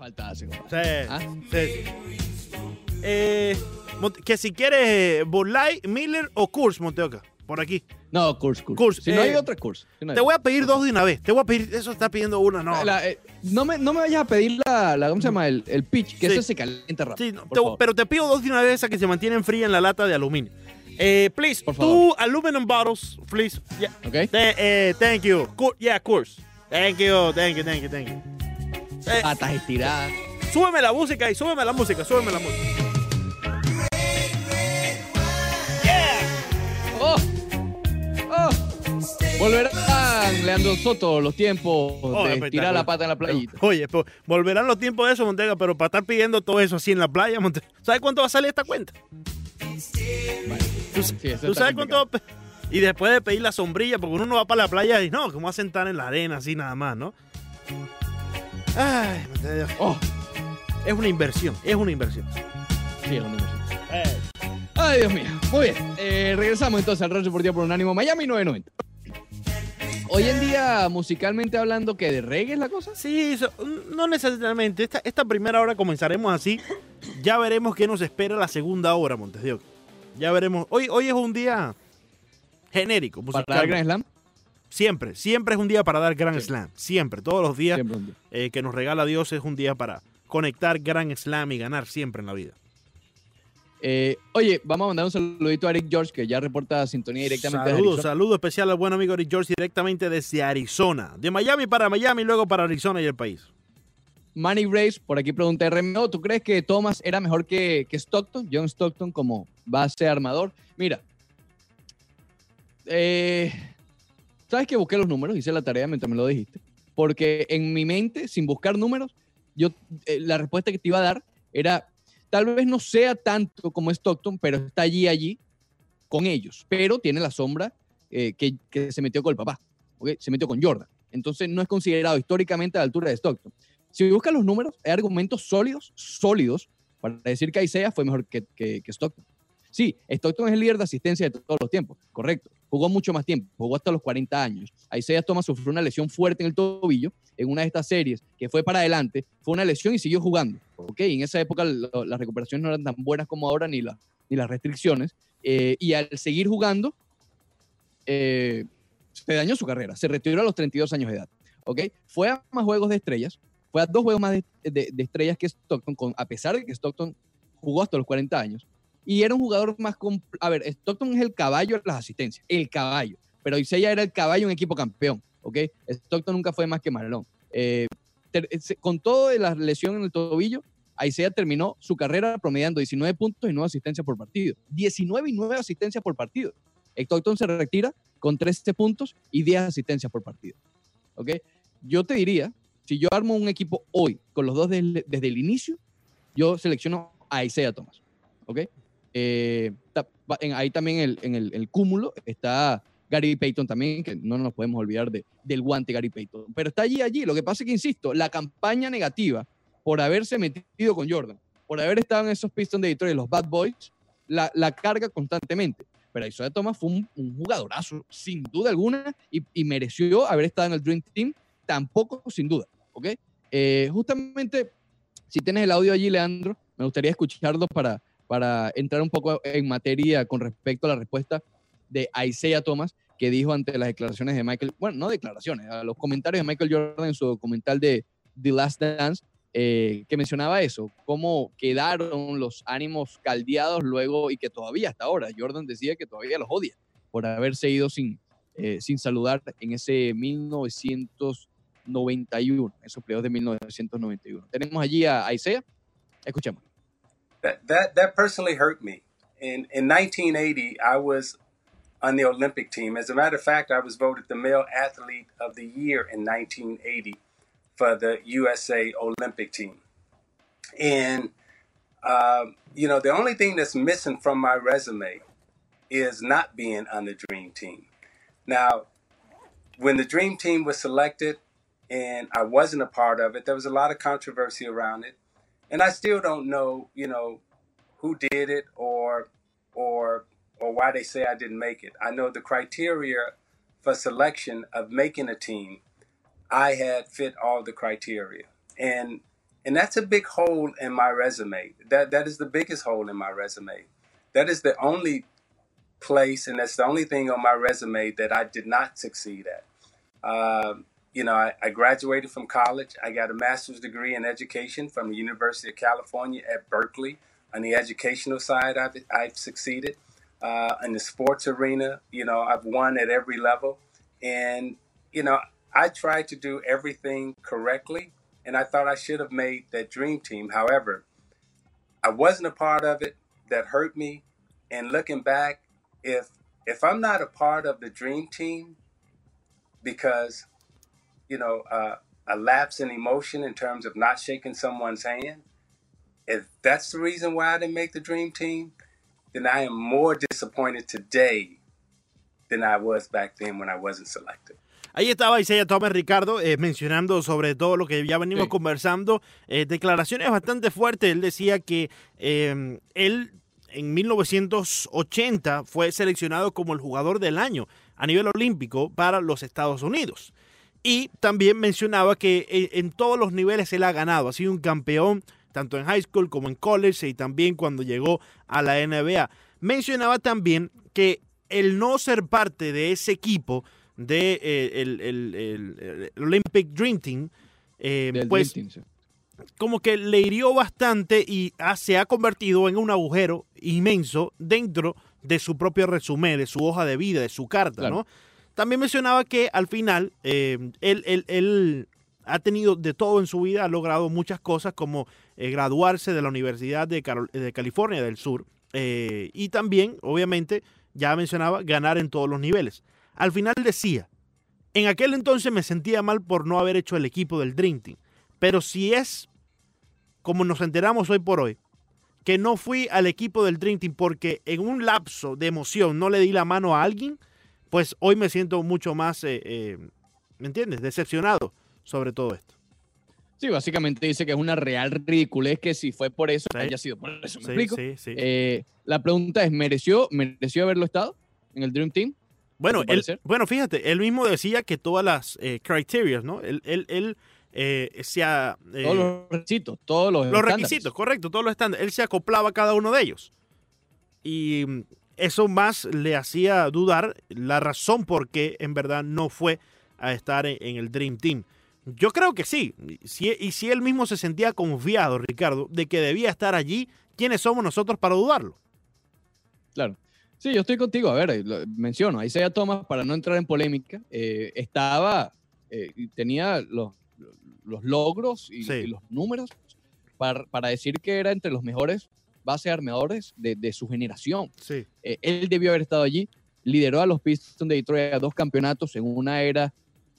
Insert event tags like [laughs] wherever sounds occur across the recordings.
falta hace, Sí, compadre. ¿Ah? sí, sí. Eh, que si quieres eh, Burlai, Miller o Kurz, Monteoca, por aquí. No, Kurs, Kurs. Kurs, Si no hay eh, otra, Kurs. Si no Te voy a pedir dos de una vez. Te voy a pedir, eso está pidiendo una, no. La- eh, no, me, no me vayas a pedir la, la ¿cómo se llama? El, el pitch, que Sí. ese se calienta rápido. Sí, no, por te- favor. pero te pido dos de una vez esas que se mantienen frías en la lata de aluminio. Eh, please, Por two favor. aluminum bottles, please. Yeah. ¿Ok? Th- eh, thank you. Yeah, course. Thank you, thank you, thank you, thank you. Eh, Patas estiradas. súbeme la música y súbeme la música, súbeme la música. ¡Oh! ¡Oh! Volverán, Leandro Soto, los tiempos Oh, de tirar la pata en la playita. Oye, pues, volverán los tiempos de eso, Montega, pero para estar pidiendo todo eso así en la playa, Montega, ¿sabes cuánto va a salir esta cuenta? ¿Tú, Sí, tú sabes cuánto va a pe- Y después de pedir la sombrilla, porque uno no va para la playa y no, como va a sentar en la arena así nada más, ¿no? Ay, ¡Oh! es una inversión, es una inversión. Sí, es una inversión. Ay, Dios mío. Muy bien. Eh, regresamos entonces al Real Deportivo por Unánimo Miami 990. Hoy en día, musicalmente hablando, que de reggae es la cosa. Sí, eso, no necesariamente. Esta, esta primera hora comenzaremos así. Ya veremos qué nos espera la segunda hora, Montes de. Ya veremos. Hoy, hoy es un día genérico. Para dar Grand Slam. Siempre, siempre es un día para dar Grand Sí. Slam. Siempre, todos los días eh, que nos regala Dios es un día para conectar Grand Slam y ganar siempre en la vida. Eh, oye, vamos a mandar un saludito a Eric George, que ya reporta sintonía directamente Saludos, saludo especial al buen amigo Rick George directamente desde Arizona. De Miami para Miami, luego para Arizona y el país. Manny Grace, por aquí pregunta RMO, ¿tú crees que Thomas era mejor que, que Stockton? John Stockton como base armador. Mira, eh, ¿sabes que busqué los números? Hice la tarea mientras me lo dijiste. Porque en mi mente, sin buscar números, yo eh, la respuesta que te iba a dar era, tal vez no sea tanto como Stockton, pero está allí, allí, con ellos. Pero tiene la sombra eh, que, que se metió con el papá, ¿ok? Se metió con Jordan. Entonces no es considerado históricamente a la altura de Stockton. Si buscas los números, hay argumentos sólidos, sólidos, para decir que Isaiah fue mejor que, que- que Stockton. Sí, Stockton es el líder de asistencia de todos los tiempos, correcto. Jugó mucho más tiempo, jugó hasta los 40 años. Isaiah Thomas sufrió una lesión fuerte en el tobillo en una de estas series que fue para adelante, fue una lesión y siguió jugando. ¿ok? En esa época lo- las recuperaciones no eran tan buenas como ahora, ni, la- ni las restricciones. eh, y al seguir jugando, eh, se dañó su carrera. Se retiró a los 32 años de edad. ¿ok? Fue a más juegos de estrellas, fue a dos juegos más de, de- de estrellas que Stockton, con, a pesar de que Stockton jugó hasta los 40 años. Y era un jugador más... A ver, Stockton es el caballo de las asistencias, el caballo. Pero Isaiah era el caballo en equipo campeón, ¿ok? Stockton nunca fue más que Marlon. Eh, se- con todo de la lesión en el tobillo, Isaiah terminó su carrera promediando 19 puntos y 9 asistencias por partido. 19 y 9 asistencias por partido. Stockton se retira con 13 puntos y 10 asistencias por partido. ¿Ok? Yo te diría, si yo armo un equipo hoy con los dos del- desde el inicio, yo selecciono a Isaiah Thomas. ¿Ok? Eh, en- ahí también el- en el, el cúmulo está Gary Payton también, que no nos podemos olvidar de, del guante Gary Payton. Pero está allí, allí. Lo que pasa es que, insisto, la campaña negativa por haberse metido con Jordan, por haber estado en esos Pistons de Detroit, los Bad Boys, la, la carga constantemente. Pero Isaiah Thomas fue un, un jugadorazo, sin duda alguna, y, y mereció haber estado en el Dream Team, tampoco sin duda. ¿Ok? Eh, justamente, si tienes el audio allí, Leandro, me gustaría escucharlo para, para entrar un poco en materia con respecto a la respuesta de Isaiah Thomas, que dijo ante las declaraciones de Michael, bueno, no declaraciones, a los comentarios de Michael Jordan en su documental de The Last Dance, eh, que mencionaba eso, cómo quedaron los ánimos caldeados luego y que todavía hasta ahora, Jordan decía que todavía los odia por haberse ido sin, eh, sin saludar en ese 1991, esos playoffs de 1991. Tenemos allí a Isaiah, escuchemos. That that that personally hurt me. In in 1980, I was on the Olympic team. As a matter of fact, I was voted the male athlete of the year in 1980 for the USA Olympic team. And um, you know, the only thing that's missing from my resume is not being on the dream team. Now, when the dream team was selected and I wasn't a part of it, there was a lot of controversy around it and I still don't know, you know, who did it or or or why they say I didn't make it. I know the criteria for selection of making a team, I had fit all the criteria. And And that's a big hole in my resume. That that is the biggest hole in my resume. That is the only place, and that's the only thing on my resume that I did not succeed at. Um, you know, I, I graduated from college. I got a master's degree in education from the University of California at Berkeley. On the educational side, I've, I've succeeded. Uh, in the sports arena, you know, I've won at every level. And, you know, I tried to do everything correctly, and I thought I should have made that dream team. However, I wasn't a part of it. That hurt me. And looking back, if if I'm not a part of the dream team because you know uh, a lapse in emotion in terms of not shaking someone's hand, if that's the reason why I didn't make the dream team, then I am more disappointed today than I was back then when I wasn't selected. Ahí estaba Isaiah Thomas Ricardo eh, mencionando sobre todo lo que ya venimos Sí. conversando, eh, declaraciones bastante fuertes. Él decía que eh, él en 1980 fue seleccionado como el jugador del año a nivel olímpico para los Estados Unidos. Y también mencionaba que eh, en todos los niveles él ha ganado, ha sido un campeón tanto en high school como en college y también cuando llegó a la NBA. Mencionaba también que el no ser parte de ese equipo de eh, el, el- el- el Olympic Dream Team, eh, pues Dream Team, sí. como que le hirió bastante y ah, se ha convertido en un agujero inmenso dentro de su propio resumen, de su hoja de vida, de su carta, Claro. ¿no? También mencionaba que al final eh, él, él- él ha tenido de todo en su vida, ha logrado muchas cosas como eh, graduarse de la Universidad de, Carol- de California del Sur eh, y también, obviamente, ya mencionaba, ganar en todos los niveles. Al final decía, en aquel entonces me sentía mal por no haber hecho el equipo del Dream Team, pero si es como nos enteramos hoy por hoy, que no fui al equipo del Dream Team porque en un lapso de emoción no le di la mano a alguien, pues hoy me siento mucho más, eh, eh, ¿me entiendes? Decepcionado sobre todo esto. Sí, básicamente dice que es una real ridiculez que si fue por eso, Sí. haya sido por eso. ¿Me Sí, explico? sí, sí. Eh, la pregunta es, ¿mereció, ¿mereció haberlo estado en el Dream Team? bueno, ¿a tu él, bueno, fíjate, él mismo decía que todas las eh, criterias, ¿no? Él, él, él, eh, se ha, Todos los requisitos, todos los, los requisitos, correcto, todos los estándares. Él se acoplaba a cada uno de ellos. Y mm, eso más le hacía dudar la razón por qué en verdad no fue a estar en, el Dream Team. Yo creo que sí. Y si él mismo se sentía confiado, Ricardo, de que debía estar allí, ¿quiénes somos nosotros para dudarlo? Claro. Sí, yo estoy contigo. A ver, lo- menciono, Isaiah Thomas, para no entrar en polémica, eh, estaba, eh, y tenía los, los logros y, Sí. y los números para, para decir que era entre los mejores base armadores de, de su generación. Sí. Eh, él debió haber estado allí, lideró a los Pistons de Detroit a dos campeonatos en una era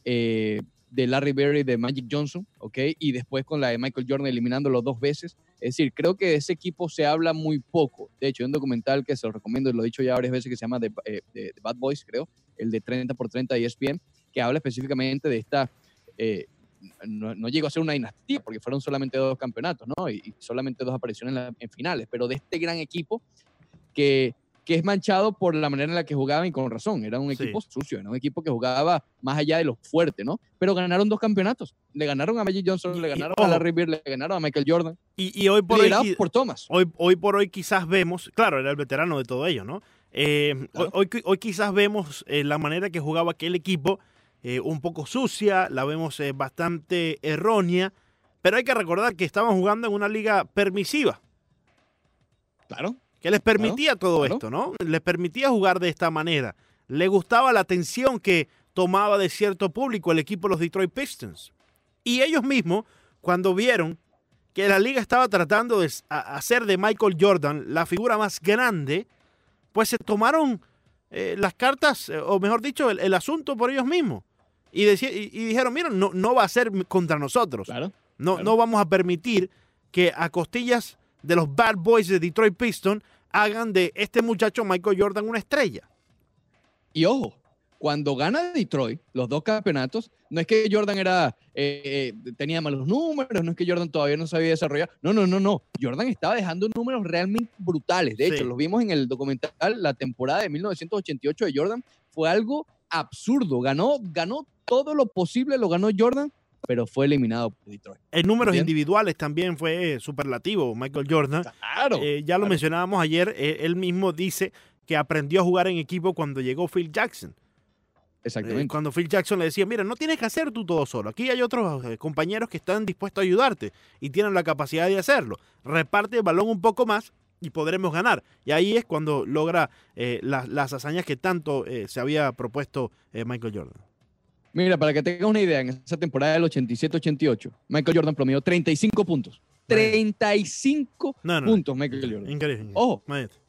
eh, de Larry Bird y de Magic Johnson, ¿ok? Y después con la de Michael Jordan eliminándolo dos veces. Es decir, creo que de ese equipo se habla muy poco. De hecho, hay un documental que se lo recomiendo, y lo he dicho ya varias veces, que se llama The, eh, The- Bad Boys, creo, el de 30 por 30 de ESPN, que habla específicamente de esta... eh, no, no llegó a ser una dinastía porque fueron solamente dos campeonatos, ¿no? Y, y solamente dos apariciones en, la- en finales, pero de este gran equipo que, que es manchado por la manera en la que jugaban y con razón. Era un Sí. equipo sucio, era un equipo que jugaba más allá de lo fuerte, ¿no? Pero ganaron dos campeonatos. Le ganaron a Magic Johnson, Y- le ganaron a Larry Bird, le ganaron a Michael Jordan. Y, y hoy por hoy, por Thomas. hoy, hoy por hoy quizás vemos, claro, era el veterano de todo ello, ¿no? Eh, Claro. hoy, hoy- hoy quizás vemos eh, la manera que jugaba aquel equipo eh, un poco sucia, la vemos eh, bastante errónea, pero hay que recordar que estaban jugando en una liga permisiva, Claro. que les permitía todo claro. esto, ¿no? Les permitía jugar de esta manera. Le gustaba la atención que tomaba de cierto público el equipo de los Detroit Pistons. Y ellos mismos, cuando vieron que la liga estaba tratando de hacer de Michael Jordan la figura más grande, pues se tomaron eh, las cartas, o mejor dicho, el, el asunto por ellos mismos. Y, y- y dijeron, mira, no, no va a ser contra nosotros. Claro. No, Claro. no vamos a permitir que a costillas de los Bad Boys de Detroit Pistons hagan de este muchacho Michael Jordan una estrella. Y ojo, cuando gana Detroit los dos campeonatos, no es que Jordan era eh, eh, tenía malos números, no es que Jordan todavía no sabía desarrollar. No, no, no, no. Jordan estaba dejando números realmente brutales. De Sí. hecho, los vimos en el documental, la temporada de 1988 de Jordan fue algo absurdo. Ganó, ganó todo lo posible, lo ganó Jordan pero fue eliminado por Detroit. En números individuales también fue superlativo Michael Jordan. Claro. Eh, ya lo claro. mencionábamos ayer, eh, él mismo dice que aprendió a jugar en equipo cuando llegó Phil Jackson. Eh, Exactamente. cuando Phil Jackson le decía, mira, no tienes que hacer tú todo solo. Aquí hay otros eh, compañeros que están dispuestos a ayudarte y tienen la capacidad de hacerlo. Reparte el balón un poco más y podremos ganar. Y ahí es cuando logra eh, las- las hazañas que tanto eh, se había propuesto eh, Michael Jordan. Mira, para que tengas una idea, en esa temporada del 87-88, Michael Jordan promedió 35 puntos. 35 No, no. puntos, Michael Jordan. Increíble. Ojo.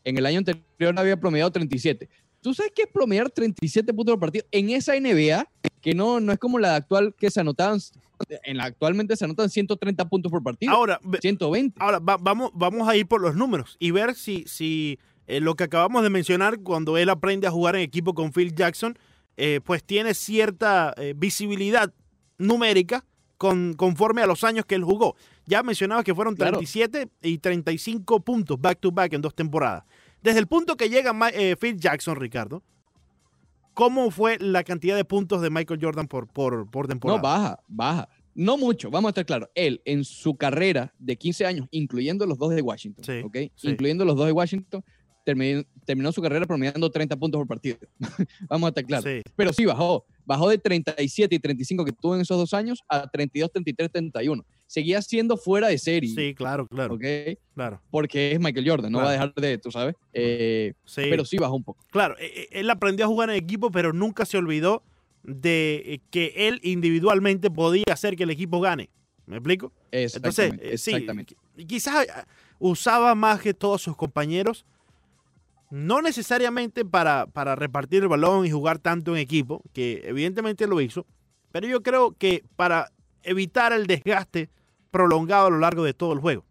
En el año anterior había promediado 37. ¿Tú sabes qué es promediar 37 puntos por partido? En esa NBA, que no, no es como la actual que se anotaban, en la actualmente se anotan 130 puntos por partido. Ahora, ve- 120. Ahora, va- vamos, vamos a ir por los números y ver si, si eh, lo que acabamos de mencionar, cuando él aprende a jugar en equipo con Phil Jackson, eh, pues tiene cierta eh, visibilidad numérica con, conforme a los años que él jugó. Ya mencionaba que fueron Claro. 37 y 35 puntos back to back en dos temporadas. Desde el punto que llega Phil Jackson, Ricardo, ¿cómo fue la cantidad de puntos de Michael Jordan por, por, por temporada? No, baja, baja. No mucho, vamos a estar claros. Él, en su carrera de 15 años, incluyendo los dos de Washington, Sí, ¿ok? sí. Incluyendo los dos de Washington, terminó, terminó su carrera promediando 30 puntos por partido. [laughs] vamos a estar claros. Sí. Pero sí bajó. Bajó de 37 y 35 que tuvo en esos dos años a 32, 33, 31. Seguía siendo fuera de serie, sí, claro, claro, ¿ok? claro. Porque es Michael Jordan, no Claro. va a dejar de, tú sabes. Eh, Sí. Pero sí bajó un poco. Claro, e- e- él aprendió a jugar en equipo, pero nunca se olvidó de eh, que él individualmente podía hacer que el equipo gane. ¿Me explico? Entonces, Exactamente. eh, sí, exactamente. qui- quizás usaba más que todos sus compañeros, no necesariamente para, para repartir el balón y jugar tanto en equipo, que evidentemente lo hizo, pero yo creo que para evitar el desgaste prolongado a lo largo de todo el juego.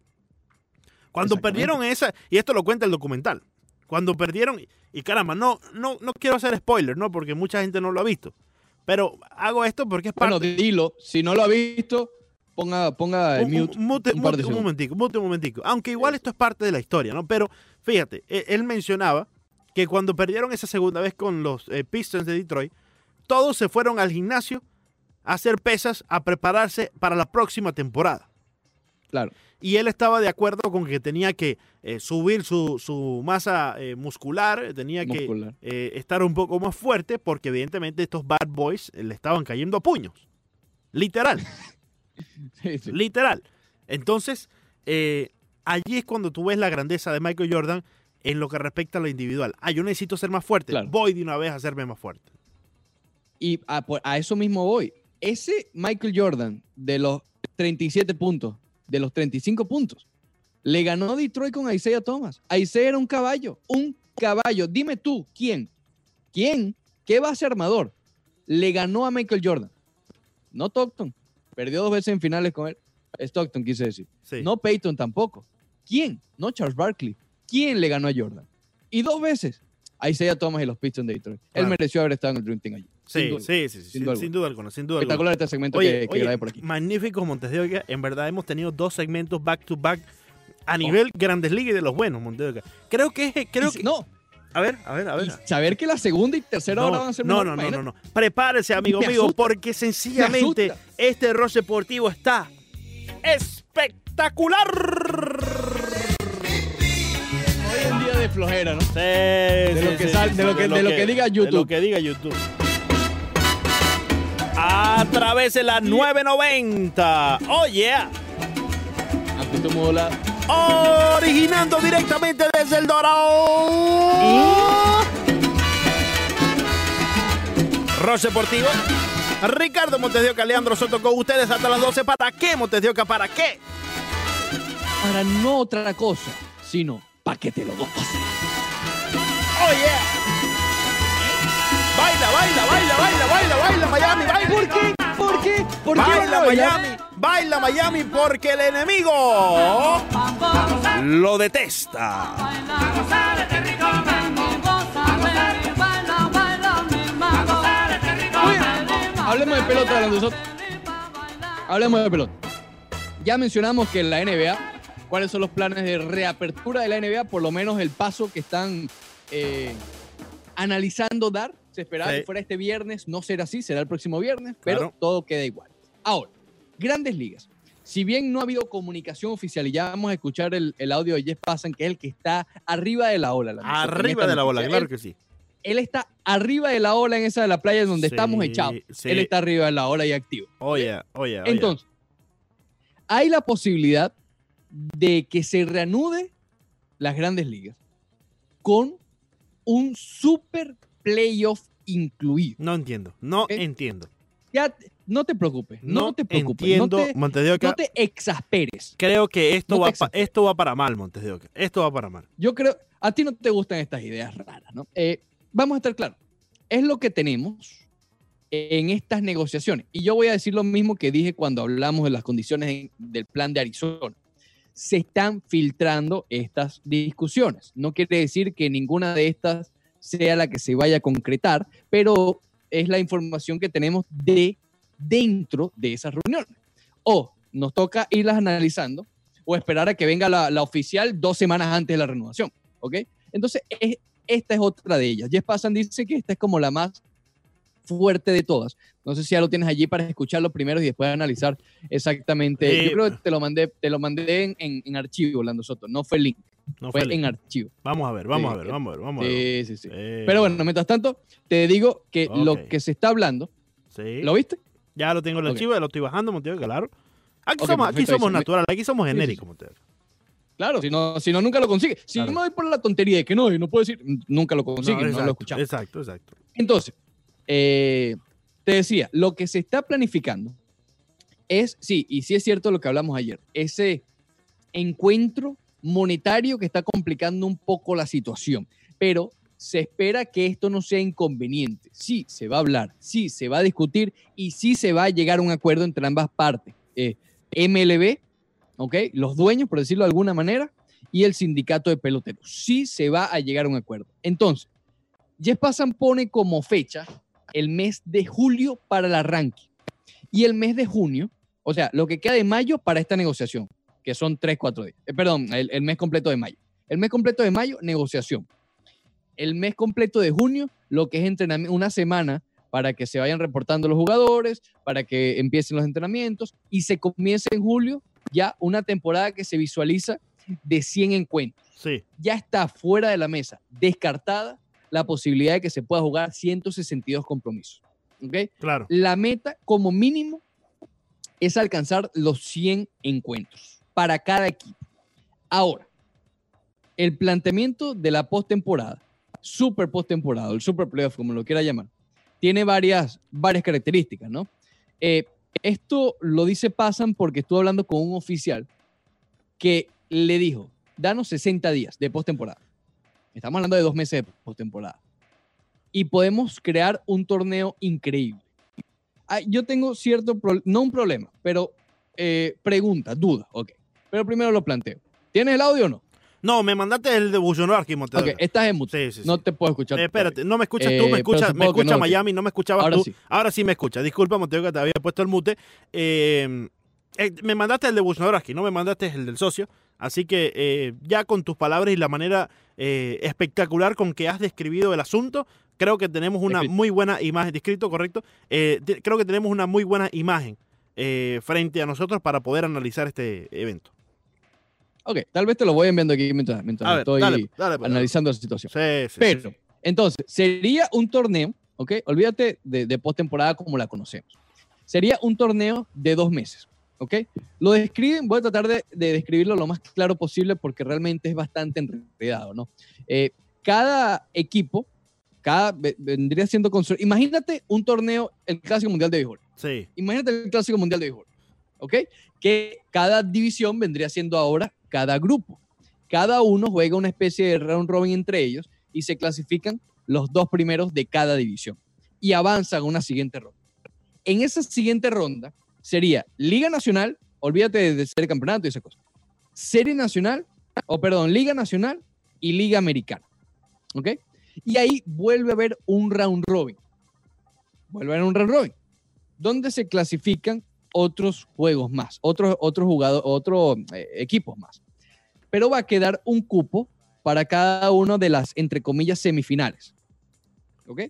Cuando perdieron esa, y esto lo cuenta el documental, cuando perdieron, y caramba, no, no, no quiero hacer spoiler, ¿no? Porque mucha gente no lo ha visto, pero hago esto porque es parte... Bueno, dilo. Si no lo ha visto, ponga, ponga el un- mute. un par de mute un momentico, mute un momentico. Aunque igual esto es parte de la historia, ¿no? Pero fíjate, e- él mencionaba que cuando perdieron esa segunda vez con los eh, Pistons de Detroit, todos se fueron al gimnasio a hacer pesas, a prepararse para la próxima temporada. Claro. Y él estaba de acuerdo con que tenía que eh, subir su, su masa eh, muscular, tenía que Muscular. estar un poco más fuerte, porque evidentemente estos bad boys le estaban cayendo a puños. Literal. [laughs] [laughs] Sí, sí. Literal. Entonces, eh, allí es cuando tú ves la grandeza de Michael Jordan en lo que respecta a lo individual. Ah, yo necesito ser más fuerte. Claro. Voy de una vez a hacerme más fuerte. Y a, a eso mismo voy. Ese Michael Jordan de los 37 puntos, de los 35 puntos, le ganó Detroit con Isaiah Thomas. Isaiah era un caballo, un caballo. Dime tú, ¿quién? ¿Quién? ¿Qué base armador? Le ganó a Michael Jordan. No Stockton. Perdió dos veces en finales con él. Stockton quise decir. Sí. No Peyton tampoco. ¿Quién? No Charles Barkley. ¿Quién le ganó a Jordan? Y dos veces. Isaiah Thomas y los Pistons de Detroit. Él mereció haber estado en el Dream Team allí. sí, sí, sí, sí, sin, duda sin duda alguna, sin duda alguna. Espectacular este segmento Oye, que, que oye, grabé por aquí. magnífico Montes de Oca. En verdad hemos tenido dos segmentos back to back a nivel Grandes Ligas y de los buenos, Montes de Oca. Creo que, creo Oh. Que, no, a ver, a ver, a ver. y saber que la segunda y tercera hora van a ser no, no, no, no, no. Prepárese, amigo mío, porque sencillamente este roce deportivo está espectacular. Hoy en día de flojera, ¿no? de lo que sal- de lo que- de lo que diga De lo YouTube. que diga YouTube. A través de la 990. Oh, yeah. Amplitud modulada. Originando directamente desde el Dorado. Roche Deportivo. Ricardo Montes de Oca, Leandro Soto con ustedes hasta las 12. ¿Para qué, Montes de Oca? ¿Para qué? Para no otra cosa, sino para que te lo goces. Oh, yeah. Baila, baila, baila, baila, baila, baila, Miami, baila. ¿Por qué? ¿Por qué? ¿Por qué? Baila? Miami, baila Miami porque el enemigo lo detesta. Hablemos de pelota de nosotros. Hablemos de pelota. Ya mencionamos que en la NBA, cuáles son los planes de reapertura de la NBA, por lo menos el paso que están eh, analizando dar. Se esperaba Sí. que fuera este viernes, no será así, será el próximo viernes, pero Claro. todo queda igual. Ahora, Grandes ligas. Si bien no ha habido comunicación oficial y ya vamos a escuchar el, el audio de Jeff Passan, que es el que está arriba de la ola. la Arriba esta de la noticia. claro Él- que sí. él está arriba de la ola en esa de la playa donde Sí, estamos echados. sí. Él está arriba de la ola y activo. Oye, oye. Entonces, hay la posibilidad de que se reanude las grandes ligas con un super playoff incluido. no entiendo, no ¿Ok? entiendo. Ya, no te preocupes, no, No, te preocupes, entiendo, no te, Montes de Oca. no te exasperes. Creo que esto, no va pa- exasperes. esto va para mal, Montes de Oca. Esto va para mal. Yo creo, a ti no te gustan estas ideas raras, ¿no? Eh, vamos a estar claros, es lo que tenemos en estas negociaciones. Y yo voy a decir lo mismo que dije cuando hablamos de las condiciones en- del plan de Arizona. Se están filtrando estas discusiones. No quiere decir que ninguna de estas sea la que se vaya a concretar, pero es la información que tenemos de dentro de esas reuniones. O nos toca irlas analizando o esperar a que venga la, la oficial dos semanas antes de la renovación. ¿Ok? Entonces, es- esta es otra de ellas. Jeff Passan dice que esta es como la más fuerte de todas. No sé si ya lo tienes allí para escucharlo primero y después analizar exactamente. Sí. Yo creo que te lo mandé, te lo mandé en, en- en archivo, Orlando Soto. No fue link, No fue fue en archivo. Vamos a ver, vamos Sí, a ver, vamos a ver, vamos a ver. Sí, sí, sí. Eh, Pero bueno, mientras tanto, te digo que lo que se está hablando, sí. ¿lo viste? Ya lo tengo en el Ok. archivo, ya lo estoy bajando, Oca, claro. Aquí somos, aquí somos naturales, aquí somos sí, sí. genéricos, Oca. Claro, si no, si no nunca lo consigue. Si Claro. yo me voy por la tontería de que no, y no puedo decir, nunca lo consigue, no, exacto, lo escuchamos. Exacto, exacto. Entonces, eh, te decía, lo que se está planificando es, sí, y sí es cierto lo que hablamos ayer, ese encuentro monetario que está complicando un poco la situación, pero se espera que esto no sea inconveniente. Sí, se va a hablar, sí, se va a discutir y sí se va a llegar a un acuerdo entre ambas partes. Eh, MLB, ¿ok? Los dueños, por decirlo de alguna manera, y el sindicato de peloteros. Sí se va a llegar a un acuerdo. Entonces, Jeff Passan pone como fecha el mes de julio para el arranque y el mes de junio, o sea, lo que queda de mayo para esta negociación, que son 3, 4 días. Eh, perdón, el, el mes completo de mayo. El mes completo de mayo, negociación. El mes completo de junio, lo que es entrenamiento, una semana para que se vayan reportando los jugadores, para que empiecen los entrenamientos y se comience en julio ya una temporada que se visualiza de 100 encuentros Sí, ya está fuera de la mesa, descartada la posibilidad de que se pueda jugar 162 compromisos. ¿ok? claro. La meta, como mínimo, es alcanzar los 100 encuentros para cada equipo. Ahora, el planteamiento de la postemporada, super postemporada, el super playoff, como lo quiera llamar, tiene varias, varias características, ¿no? Eh, esto lo dice Pasan porque estuve hablando con un oficial que le dijo, danos 60 días de postemporada. Estamos hablando de dos meses de postemporada. Y podemos crear un torneo increíble. Ah, yo tengo cierto, no un problema, pero eh, pregunta, duda, ok. Pero primero lo planteo. ¿Tienes el audio o no? No, me mandaste el de Bujonarki, Montes de Ok, estás en mute. Sí, sí, sí. No te puedo escuchar. Eh, espérate, no me escuchas Eh, tú, me pero escucha, me escucha no, Miami, no me escuchabas Ahora tú. sí. Ahora sí me escucha. Disculpa, Montego, que te había puesto el mute. Eh, eh, me mandaste el de Bujonarki, no me mandaste el del socio. Así que ya con tus palabras y la manera espectacular con que has describido el asunto, creo que tenemos una muy buena imagen, descrito, correcto. Eh, creo que tenemos una muy buena imagen frente a nosotros para poder analizar este evento. Ok, tal vez te lo voy enviando aquí mientras, mientras ver, estoy dale, dale, pues, analizando la situación. Sí, sí, Pero, sí. entonces, sería un torneo, ¿ok? Olvídate de, de postemporada como la conocemos. Sería un torneo de dos meses, ¿ok? Lo describen, voy a tratar de, de describirlo lo más claro posible porque realmente es bastante enredado, ¿no? Eh, cada equipo, cada, ve- vendría siendo... constru- Imagínate un torneo, el Clásico Mundial de Béisbol. Sí, Imagínate el Clásico Mundial de Béisbol, ¿ok? Que cada división vendría siendo ahora cada grupo. Cada uno juega una especie de round robin entre ellos y se clasifican los dos primeros de cada división y avanzan a una siguiente ronda. En esa siguiente ronda sería Liga Nacional, olvídate de, ser campeonato y esas cosas. Serie Nacional, o perdón, Liga Nacional y Liga Americana. ¿Ok? Y ahí vuelve a haber un round robin. Vuelve a haber un round robin donde se clasifican otros juegos más, otros, otros jugadores, otros eh, equipos más. Pero va a quedar un cupo para cada uno de las, entre comillas, semifinales. ¿Ok?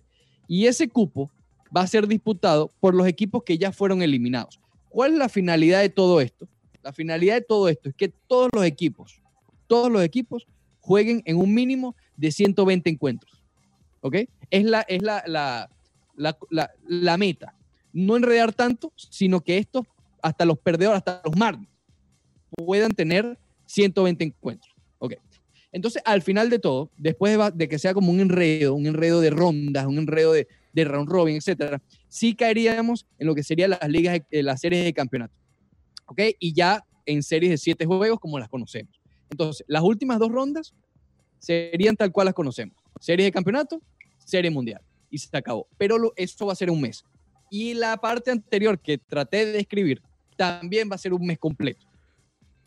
Y ese cupo va a ser disputado por los equipos que ya fueron eliminados. ¿Cuál es la finalidad de todo esto? La finalidad de todo esto es que todos los equipos, todos los equipos jueguen en un mínimo de 120 encuentros. ¿Ok? Es la, es la, la, la, la, la meta. No enredar tanto, sino que estos, hasta los perdedores, hasta los Marlins, puedan tener 120 encuentros. ¿Ok? Entonces, al final de todo, después de, que sea como un enredo, un enredo de rondas, un enredo de, de round robin, etcétera, sí caeríamos en lo que serían las ligas, de, las series de campeonato. ¿Ok? Y ya en series de siete juegos como las conocemos. Entonces, las últimas dos rondas serían tal cual las conocemos. Series de campeonato, serie mundial. Y se acabó. Pero lo, esto va a ser un mes. Y la parte anterior que traté de describir también va a ser un mes completo.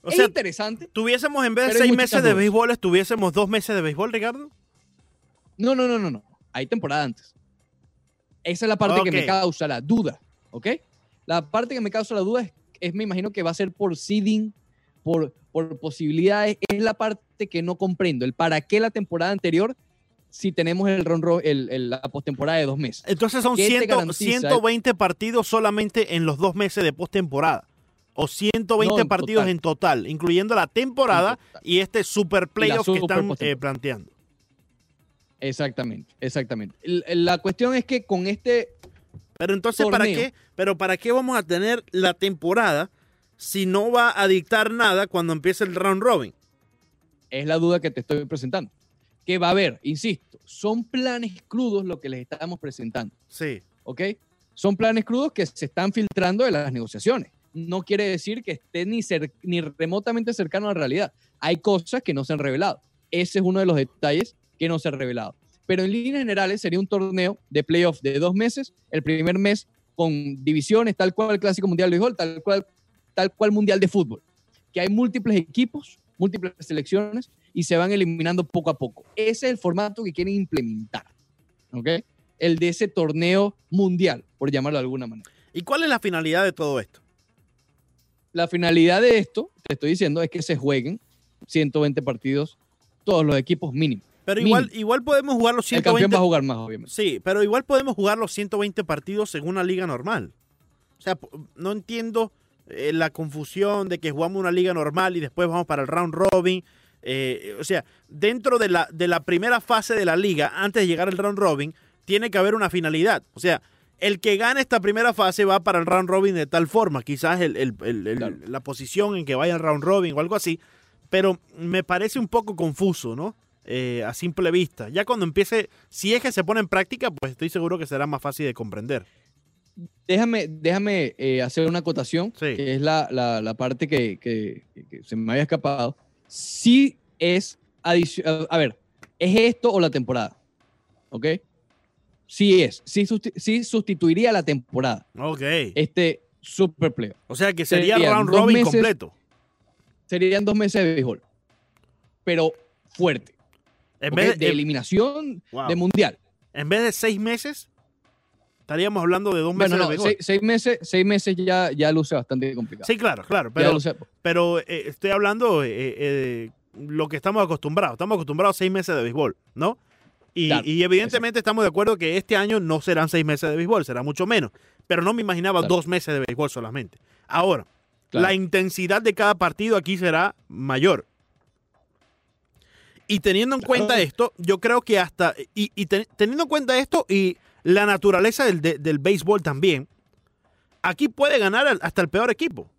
O es sea, interesante. tuviésemos en vez de seis meses de béisbol, tuviésemos dos meses de béisbol, Ricardo. No, no, no, no, no. Hay temporada antes. Esa es la parte que me causa la duda, ¿ok? La parte que me causa la duda es, es, me imagino que va a ser por seeding, por, por posibilidades. Es la parte que no comprendo. El para qué la temporada anterior si tenemos el, ron, ro- el, el- la postemporada de dos meses. Entonces son ¿Qué te 100 garantiza? 120 partidos solamente en los dos meses de postemporada. O 120 No, en partidos total. en total, incluyendo la temporada y este super playoff que están eh, planteando. Exactamente, exactamente. El- la cuestión es que con este Pero entonces, ¿para qué? Pero ¿para qué vamos a tener la temporada si no va a dictar nada cuando empiece el round robin? es la duda que te estoy presentando. Que va a haber, insisto, son planes crudos lo que les estamos presentando. Sí. ¿ok? Son planes crudos que se están filtrando de las negociaciones. No quiere decir que esté ni, ni remotamente cercano a la realidad. Hay cosas que no se han revelado. Ese es uno de los detalles que no se han revelado. Pero en líneas generales sería un torneo de playoff de dos meses, el primer mes con divisiones, tal cual el Clásico Mundial de Béisbol, tal cual, tal cual Mundial de Fútbol. Que hay múltiples equipos, múltiples selecciones y se van eliminando poco a poco. Ese es el formato que quieren implementar. ¿Ok? El de ese torneo mundial, por llamarlo de alguna manera. ¿Y cuál es la finalidad de todo esto? La finalidad de esto, te estoy diciendo, es que se jueguen 120 partidos todos los equipos mínimo. Pero Mínimo. igual, igual podemos jugar los El campeón 120 va a jugar más, obviamente. Sí, pero igual podemos jugar los 120 partidos en una liga normal. O sea, no entiendo eh, la confusión de que jugamos una liga normal y después vamos para el round robin. Eh, o sea, dentro de la, de la primera fase de la liga, antes de llegar al round robin, tiene que haber una finalidad. O sea, el que gane esta primera fase va para el round robin de tal forma, quizás el- el- el- el- Claro. la posición en que vaya al round robin o algo así, pero me parece un poco confuso, ¿no? Eh, a simple vista. Ya cuando empiece, si es que se pone en práctica, pues estoy seguro que será más fácil de comprender. Déjame, déjame eh, hacer una acotación, Sí. que es la, la- la parte que, que- que se me había escapado. Sí es A ver, ¿es esto o la temporada? ¿Ok? Sí es. Sí, susti- sí sustituiría la temporada. Ok. Este super playoff. O sea que sería serían round robin meses. completo. Serían dos meses de béisbol. Pero fuerte. En, vez de de, eliminación Wow. de mundial. en vez de seis meses, estaríamos hablando de dos meses Bueno, no, de béisbol. seis, seis meses, seis meses ya, ya luce bastante complicado. Sí, claro, claro. Pero, luce- pero eh, estoy hablando eh, eh, lo que estamos acostumbrados. Estamos acostumbrados a seis meses de béisbol, ¿no? Y, Claro, y evidentemente estamos de acuerdo que este año no serán seis meses de béisbol, será mucho menos. Pero no me imaginaba Claro. dos meses de béisbol solamente. Ahora, Claro. la intensidad de cada partido aquí será mayor. Y teniendo en cuenta esto, yo creo que hasta, y, y ten- teniendo en cuenta esto y la naturaleza del, de- del béisbol también, aquí puede ganar hasta el peor equipo.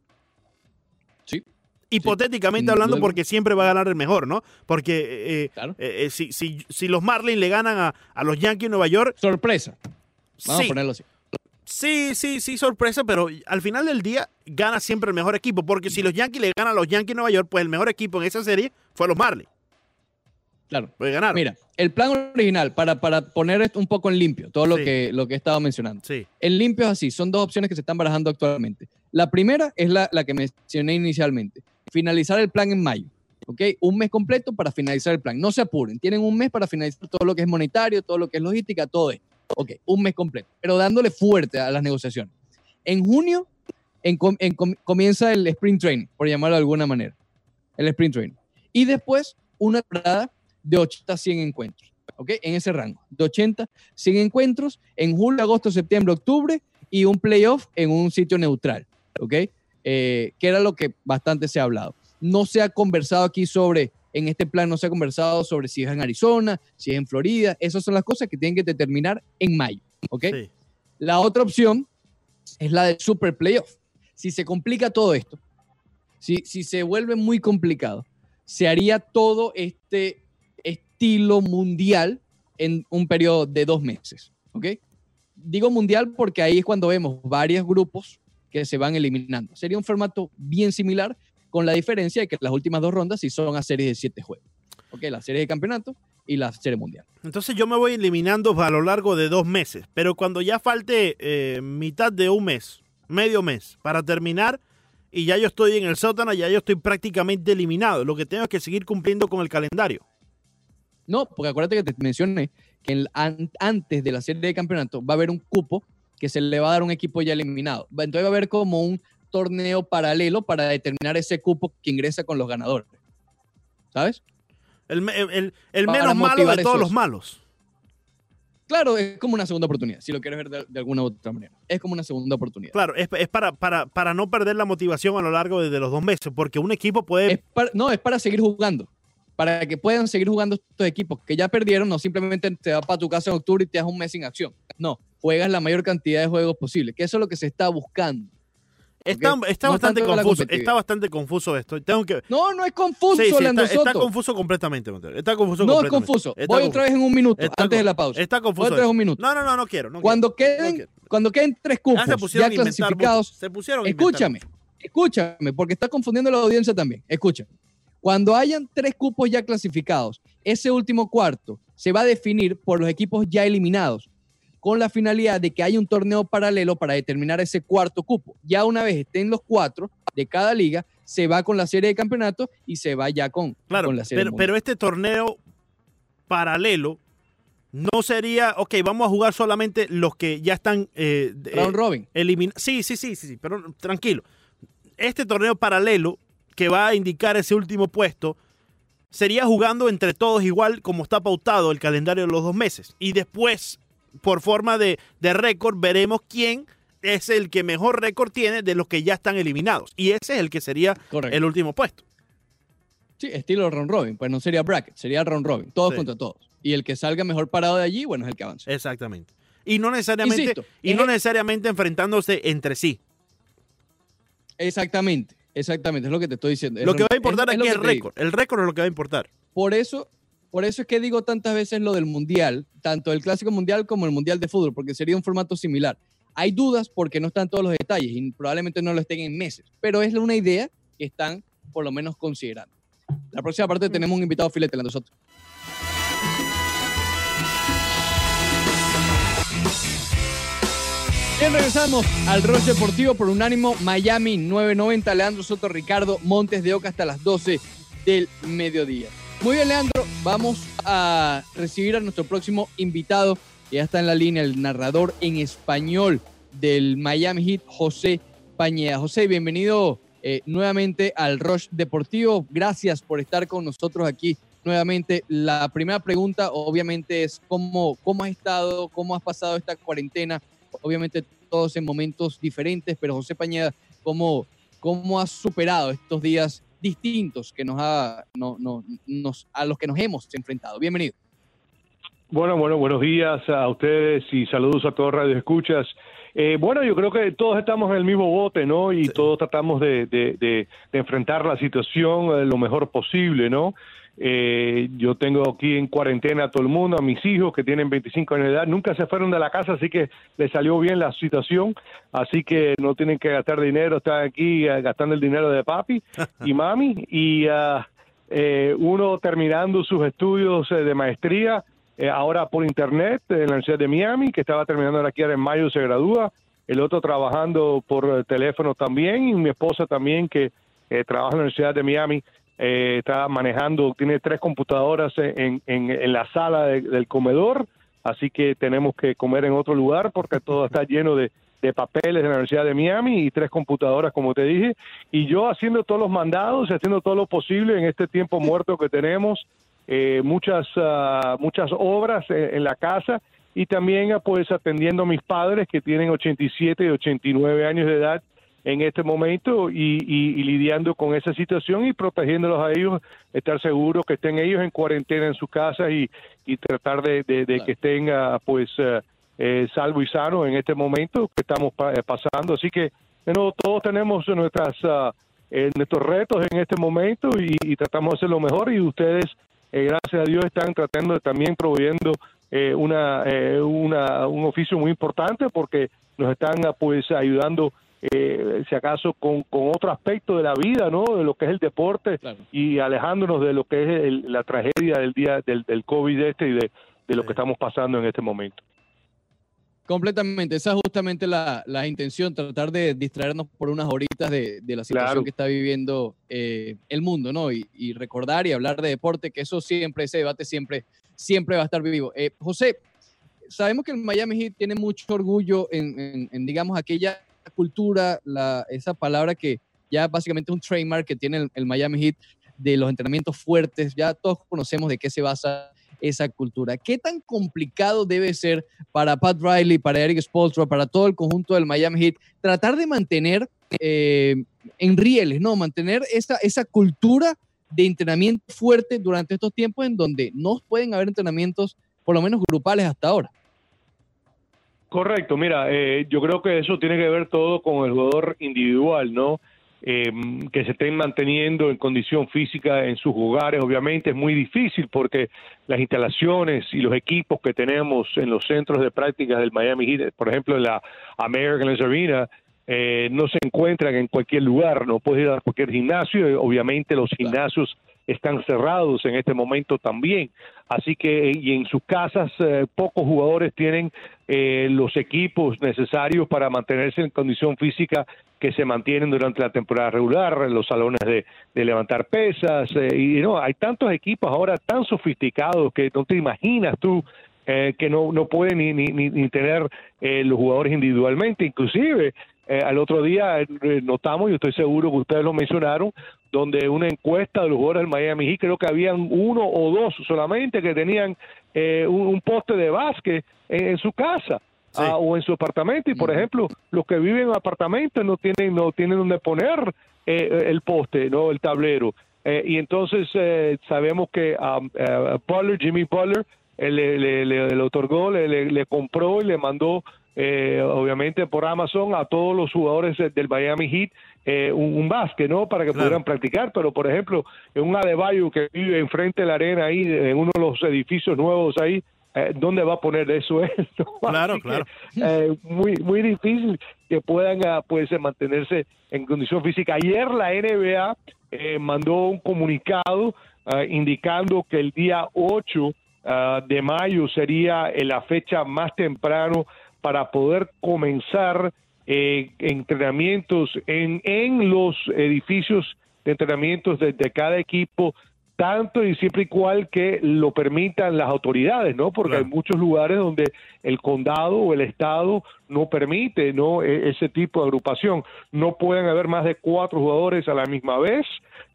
Sí, Hipotéticamente hablando, porque siempre va a ganar el mejor, ¿no? Porque eh, claro. eh, eh, si, si- si los Marlins le ganan a, a los Yankees de Nueva York, Sorpresa. Vamos sí, a ponerlo así. sí, sí, sí, sorpresa, pero al final del día gana siempre el mejor equipo, porque si los Yankees le ganan a los Yankees de Nueva York, pues el mejor equipo en esa serie fue los Marlins. Claro. Pues ganaron. Mira, el plan original, para, para poner esto un poco en limpio, todo lo, Sí. que, lo que he estado mencionando. Sí, En limpio es así, son dos opciones que se están barajando actualmente. La primera es la, la que mencioné inicialmente, finalizar el plan en mayo. ¿ok? Un mes completo para finalizar el plan. No se apuren, tienen un mes para finalizar todo lo que es monetario, todo lo que es logística, todo esto. Ok, un mes completo, pero dándole fuerte a las negociaciones. En junio en en com- comienza el sprint training, por llamarlo de alguna manera. El sprint training. Y después una temporada de 80 a 100 encuentros. ¿Ok? En ese rango. De 80 a 100 encuentros en julio, agosto, septiembre, octubre y un playoff en un sitio neutral. ¿ok? Eh, que era lo que bastante se ha hablado. No se ha conversado aquí sobre, en este plan no se ha conversado sobre si es en Arizona, si es en Florida. Esas son las cosas que tienen que determinar en mayo, ¿ok? Sí. La otra opción es la del Super Playoff. Si se complica todo esto, si, si se vuelve muy complicado, se haría todo este estilo mundial en un periodo de dos meses. ¿ok? Digo mundial porque ahí es cuando vemos varios grupos que se van eliminando. Sería un formato bien similar, con la diferencia de que las últimas dos rondas sí son a series de siete juegos. ¿ok? La serie de campeonato y la serie mundial. Entonces yo me voy eliminando a lo largo de dos meses, pero cuando ya falte eh, mitad de un mes, medio mes, para terminar, y ya yo estoy en el sótano, ya yo estoy prácticamente eliminado. Lo que tengo es que seguir cumpliendo con el calendario. No, porque acuérdate que te mencioné que el- an- antes de la serie de campeonato va a haber un cupo que se le va a dar a un equipo ya eliminado. Entonces va a haber como un torneo paralelo para determinar ese cupo que ingresa con los ganadores. ¿Sabes? El, el- menos malo de todos esos. los malos. Claro, es como una segunda oportunidad, si lo quieres ver de, de alguna u otra manera. Es como una segunda oportunidad. Claro, es, es para, para, para no perder la motivación a lo largo de, de los dos meses, porque un equipo puede... Es para- no, es para seguir jugando. Para que puedan seguir jugando estos equipos que ya perdieron, no simplemente te vas para tu casa en octubre y te das un mes sin acción. No, juegas la mayor cantidad de juegos posible, que eso es lo que se está buscando. está ok. está No bastante confuso. Está bastante confuso esto. Tengo que... No, no es confuso, Sí, sí, Leandro está, está confuso completamente. Montero. Está confuso no es confuso. Está Voy confuso. otra vez en un minuto, Está antes de la pausa. Está Voy confuso. otra vez eso. un minuto. No, no, no, no quiero. no cuando, quiero, queden, quiero. cuando queden tres Ah, cupos se ya clasificados. Se pusieron escúchame, escúchame, porque está confundiendo la audiencia también. Escúchame. Cuando hayan tres cupos ya clasificados, ese último cuarto se va a definir por los equipos ya eliminados, con la finalidad de que haya un torneo paralelo para determinar ese cuarto cupo. Ya una vez estén los cuatro de cada liga, se va con la serie de campeonato y se va ya con, Claro, con la serie pero, pero este torneo paralelo no sería, ok, vamos a jugar solamente los que ya están eh, robin. Sí, sí, sí, sí, sí, pero tranquilo. Este torneo paralelo que va a indicar ese último puesto sería jugando entre todos igual como está pautado el calendario de los dos meses. Y después, por forma de, de récord, veremos quién es el que mejor récord tiene de los que ya están eliminados. Y ese es el que sería Correcto. el último puesto. Sí, estilo round robin, pues no sería bracket, sería round robin, todos Sí. contra todos. Y el que salga mejor parado de allí, bueno, es el que avanza. Exactamente. Y no necesariamente, Insisto, y no el- necesariamente enfrentándose entre sí. Exactamente, exactamente, es lo que te estoy diciendo. Lo que va a importar es aquí es el récord. El récord es lo que va a importar. Por eso, por eso es que digo tantas veces lo del mundial, tanto el clásico mundial como el mundial de fútbol, porque sería un formato similar. Hay dudas porque no están todos los detalles y probablemente no lo estén en meses, pero es una idea que están por lo menos considerando. La próxima parte tenemos un invitado filete, Leandro Regresamos al Rush Deportivo por Unánimo Miami 990. Leandro Soto, Ricardo Montes de Oca hasta las 12 del mediodía. Muy bien, Leandro, vamos a recibir a nuestro próximo invitado. Ya está en la línea el narrador en español del Miami Heat, José Pañeda. José, bienvenido eh, nuevamente al Rush Deportivo. Gracias por estar con nosotros aquí nuevamente. La primera pregunta, obviamente, es cómo, cómo has estado, cómo has pasado esta cuarentena. Obviamente, todos en momentos diferentes, pero José Pañeda, ¿cómo, cómo has superado estos días distintos que nos ha, no, no, nos, a los que nos hemos enfrentado? Bienvenido. Bueno, bueno, buenos días a ustedes y saludos a todos Radio Escuchas. Eh, bueno, yo creo que todos estamos en el mismo bote, ¿no? Y Sí. todos tratamos de, de- de- de enfrentar la situación eh, lo mejor posible, ¿no? Eh, yo tengo aquí en cuarentena a todo el mundo, a mis hijos que tienen 25 años de edad, nunca se fueron de la casa, así que les salió bien la situación, así que no tienen que gastar dinero, están aquí eh, gastando el dinero de papi [laughs] y mami, y eh, uno terminando sus estudios eh, de maestría, eh, ahora por internet en la Universidad de Miami, que estaba terminando aquí ahora en mayo, se gradúa, el otro trabajando por teléfono también, y mi esposa también que trabaja en la Universidad de Miami, eh, está manejando, tiene tres computadoras en, en, en la sala de- del comedor, así que tenemos que comer en otro lugar porque todo está lleno de, de papeles de la Universidad de Miami y tres computadoras, como te dije, y yo haciendo todos los mandados, haciendo todo lo posible en este tiempo muerto que tenemos, eh, muchas, ah, muchas obras en, en la casa y también ah, pues atendiendo a mis padres que tienen 87 y 89 años de edad en este momento y, y, lidiando con esa situación y protegiéndolos a ellos, estar seguros que estén ellos en cuarentena en su casa y, y tratar de, de, que estén ah, pues eh, eh, salvo y sano en este momento que estamos eh, pasando. Así que bueno, todos tenemos nuestras uh, nuestros retos en este momento y, tratamos de hacer lo mejor y ustedes, gracias a Dios, están tratando de también proveyendo una, una, un oficio muy importante porque nos están pues ayudando eh, si acaso con, con, otro aspecto de la vida, ¿no? De lo que es el deporte y alejándonos de lo que es la tragedia del día del, del COVID este y de, lo que estamos pasando en este momento. Completamente, esa es justamente la, la intención, tratar de distraernos por unas horitas de, la situación que está viviendo eh, el mundo, ¿no? Y, recordar y hablar de deporte, que eso siempre, ese debate siempre, siempre va a estar vivo. Eh, José, sabemos que el Miami Heat tiene mucho orgullo en, en digamos, aquella cultura, la, esa palabra que ya básicamente es un trademark que tiene el, Miami Heat de los entrenamientos fuertes, ya todos conocemos de qué se basa esa cultura. ¿Qué tan complicado debe ser para Pat Riley, para Eric Spoelstra, para todo el conjunto del Miami Heat, tratar de mantener eh, en rieles, ¿no? Mantener esa, esa cultura de entrenamiento fuerte durante estos tiempos en donde no pueden haber entrenamientos, por lo menos grupales hasta ahora. Correcto, mira, eh, yo creo que eso tiene que ver todo con el jugador individual, ¿no? Eh, que se estén manteniendo en condición física en sus hogares, obviamente es muy difícil porque las instalaciones y los equipos que tenemos en los centros de prácticas del Miami Heat, por ejemplo en la American Arena, eh, no se encuentran en cualquier lugar, no puedes ir a cualquier gimnasio, obviamente los gimnasios están cerrados en este momento también. Así que y en sus casas eh, pocos jugadores tienen eh, los equipos necesarios para mantenerse en condición física que se mantienen durante la temporada regular, los salones de, levantar pesas eh, y no hay tantos equipos ahora tan sofisticados que no te imaginas tú que no, no pueden ni, ni, ni tener los jugadores individualmente, inclusive eh, al otro día eh, notamos, y estoy seguro que ustedes lo mencionaron, donde una encuesta de los jugadores del Miami Heat, creo que habían uno o dos solamente que tenían eh, un, poste de básquet en, su casa. Ah, o en su apartamento. Y por ejemplo los que viven en apartamentos no tienen no tienen donde poner el poste no el tablero. Y entonces sabemos que a Jimmy Butler le, le, otorgó le, le compró y le mandó eh, obviamente por Amazon a todos los jugadores del Miami Heat eh, un, un, básquet, ¿no? Para que pudieran practicar, pero por ejemplo, en un Adebayo que vive enfrente de la arena ahí, en uno de los edificios nuevos ahí, eh, ¿dónde va a poner eso [laughs] él? Claro, claro. muy, muy difícil que puedan ah, pues, mantenerse en condición física. Ayer la NBA mandó un comunicado ah, indicando que el día 8 ah, de mayo sería la fecha más temprano para poder comenzar eh, entrenamientos en, en los edificios de entrenamientos de, cada equipo tanto y siempre y cual que lo permitan las autoridades, ¿no? Porque hay muchos lugares donde el condado o el estado no permite, ¿no? E, ese tipo de agrupación. No pueden haber más de cuatro jugadores a la misma vez,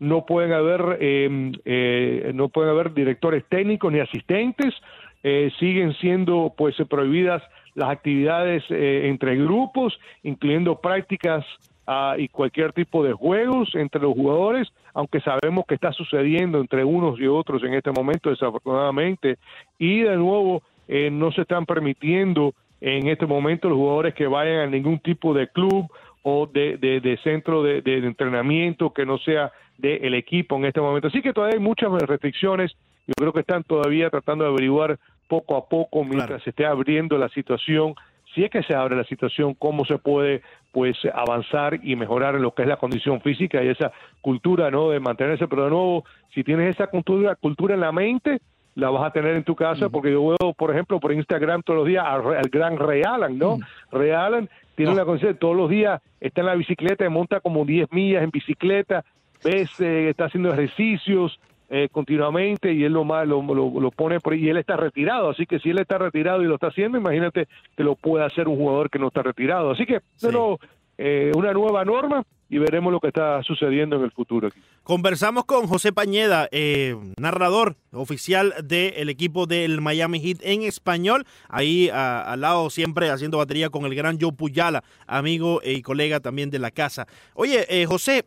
no pueden haber, em, eh, no pueden haber directores técnicos ni asistentes, eh, siguen siendo, pues, prohibidas las actividades eh, entre grupos, incluyendo prácticas ah, y cualquier tipo de juegos entre los jugadores, aunque sabemos que está sucediendo entre unos y otros en este momento, desafortunadamente, y de nuevo eh, no se están permitiendo en este momento los jugadores que vayan a ningún tipo de club o de, de, centro de, de, entrenamiento que no sea del equipo en este momento. Así que todavía hay muchas restricciones. Yo creo que están todavía tratando de averiguar poco a poco mientras se esté abriendo la situación si es que se abre la situación, cómo se puede pues avanzar y mejorar en lo que es la condición física y esa cultura no de mantenerse, pero de nuevo, si tienes esa cultura, cultura en la mente, la vas a tener en tu casa, porque yo veo, por ejemplo, por Instagram todos los días al, gran Realan, ¿no? Realan tiene una conciencia, todos los días está en la bicicleta, monta como 10 millas en bicicleta, ves, eh, está haciendo ejercicios, eh, continuamente y él lo, lo, lo, pone por ahí y él está retirado, así que si él está retirado y lo está haciendo, imagínate que lo puede hacer un jugador que no está retirado. Así que, pero, eh, una nueva norma y veremos lo que está sucediendo en el futuro aquí. Conversamos con José Pañeda, eh, narrador oficial del equipo del Miami Heat en español, ahí al lado siempre haciendo batería con el gran Joe Puyala, amigo y colega también de la casa. Oye, eh, José,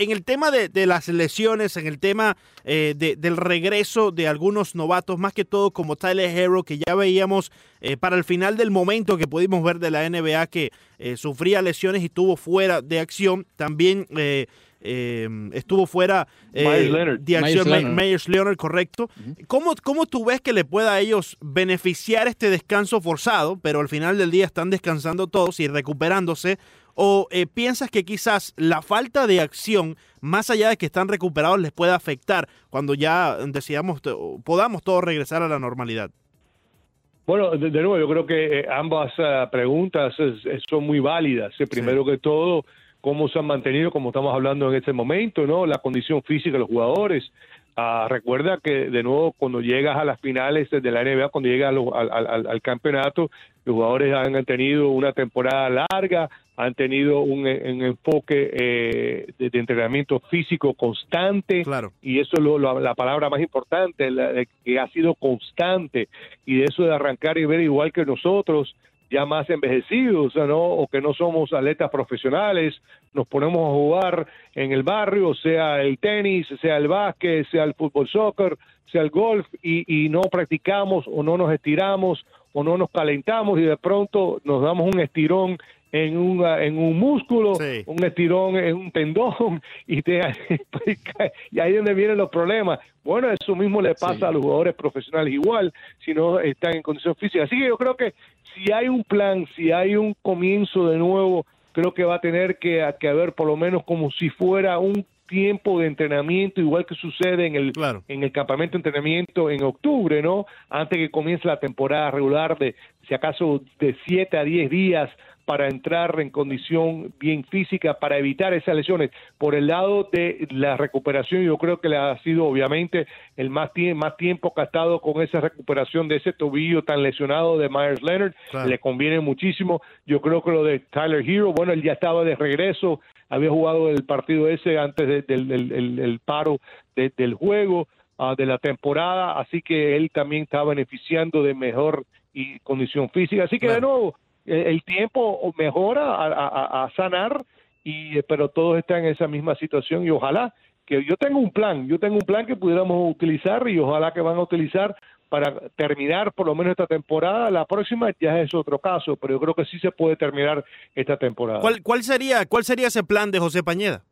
en el tema de, las lesiones, en el tema eh, del regreso de algunos novatos, más que todo como Tyler Hero, que ya veíamos eh, para el final del momento que pudimos ver de la NBA que eh, sufría lesiones y estuvo fuera de acción, también estuvo fuera de acción Myers Leonard, correcto. ¿Cómo, ¿Cómo tú ves que le pueda a ellos beneficiar este descanso forzado, pero al final del día están descansando todos y recuperándose? ¿O eh, piensas que quizás la falta de acción, más allá de que están recuperados, les pueda afectar cuando ya decidamos, podamos todos regresar a la normalidad? Bueno, de, nuevo, yo creo que eh, ambas eh, preguntas son muy válidas. Primero que todo, cómo se han mantenido, como estamos hablando en este momento, ¿no? La condición física de los jugadores. Ah, recuerda que, de nuevo, cuando llegas a las finales de la NBA, cuando llegas al, campeonato, los jugadores han tenido una temporada larga, han tenido un, enfoque eh, de, entrenamiento físico constante claro. y eso es la palabra más importante, que ha sido constante y de eso de arrancar y ver igual que nosotros ya más envejecidos, ¿no? o que no somos atletas profesionales, nos ponemos a jugar en el barrio, sea el tenis, sea el básquet, sea el fútbol soccer, sea el golf, y, y no practicamos o no nos estiramos o no nos calentamos y de pronto nos damos un estirón en un, en un músculo, un estirón en un tendón [laughs] y, te, [laughs] y ahí es donde vienen los problemas. Bueno, eso mismo le pasa a los jugadores profesionales igual, si no están en condición física. Así que yo creo que si hay un plan, si hay un comienzo de nuevo, creo que va a tener que, que haber por lo menos como si fuera un tiempo de entrenamiento, igual que sucede en el, en el campamento de entrenamiento en octubre, ¿no? Antes que comience la temporada regular de, si acaso, de 7 a 10 días para entrar en condición bien física, para evitar esas lesiones. Por el lado de la recuperación, yo creo que le ha sido obviamente el más, más tiempo que ha estado con esa recuperación de ese tobillo tan lesionado de Myers Leonard, le conviene muchísimo. Yo creo que lo de Tyler Hero, bueno, él ya estaba de regreso, había jugado el partido ese antes del paro del juego. Ah, de la temporada, así que él también está beneficiando de mejor y condición física. Así que de nuevo, el tiempo mejora a, sanar, y, pero todos están en esa misma situación y ojalá que yo tengo un plan, yo tengo un plan que pudiéramos utilizar y ojalá que van a utilizar para terminar por lo menos esta temporada. La próxima ya es otro caso, pero yo creo que sí se puede terminar esta temporada. ¿Cuál, cuál sería, cuál sería ese plan de José Pañeda?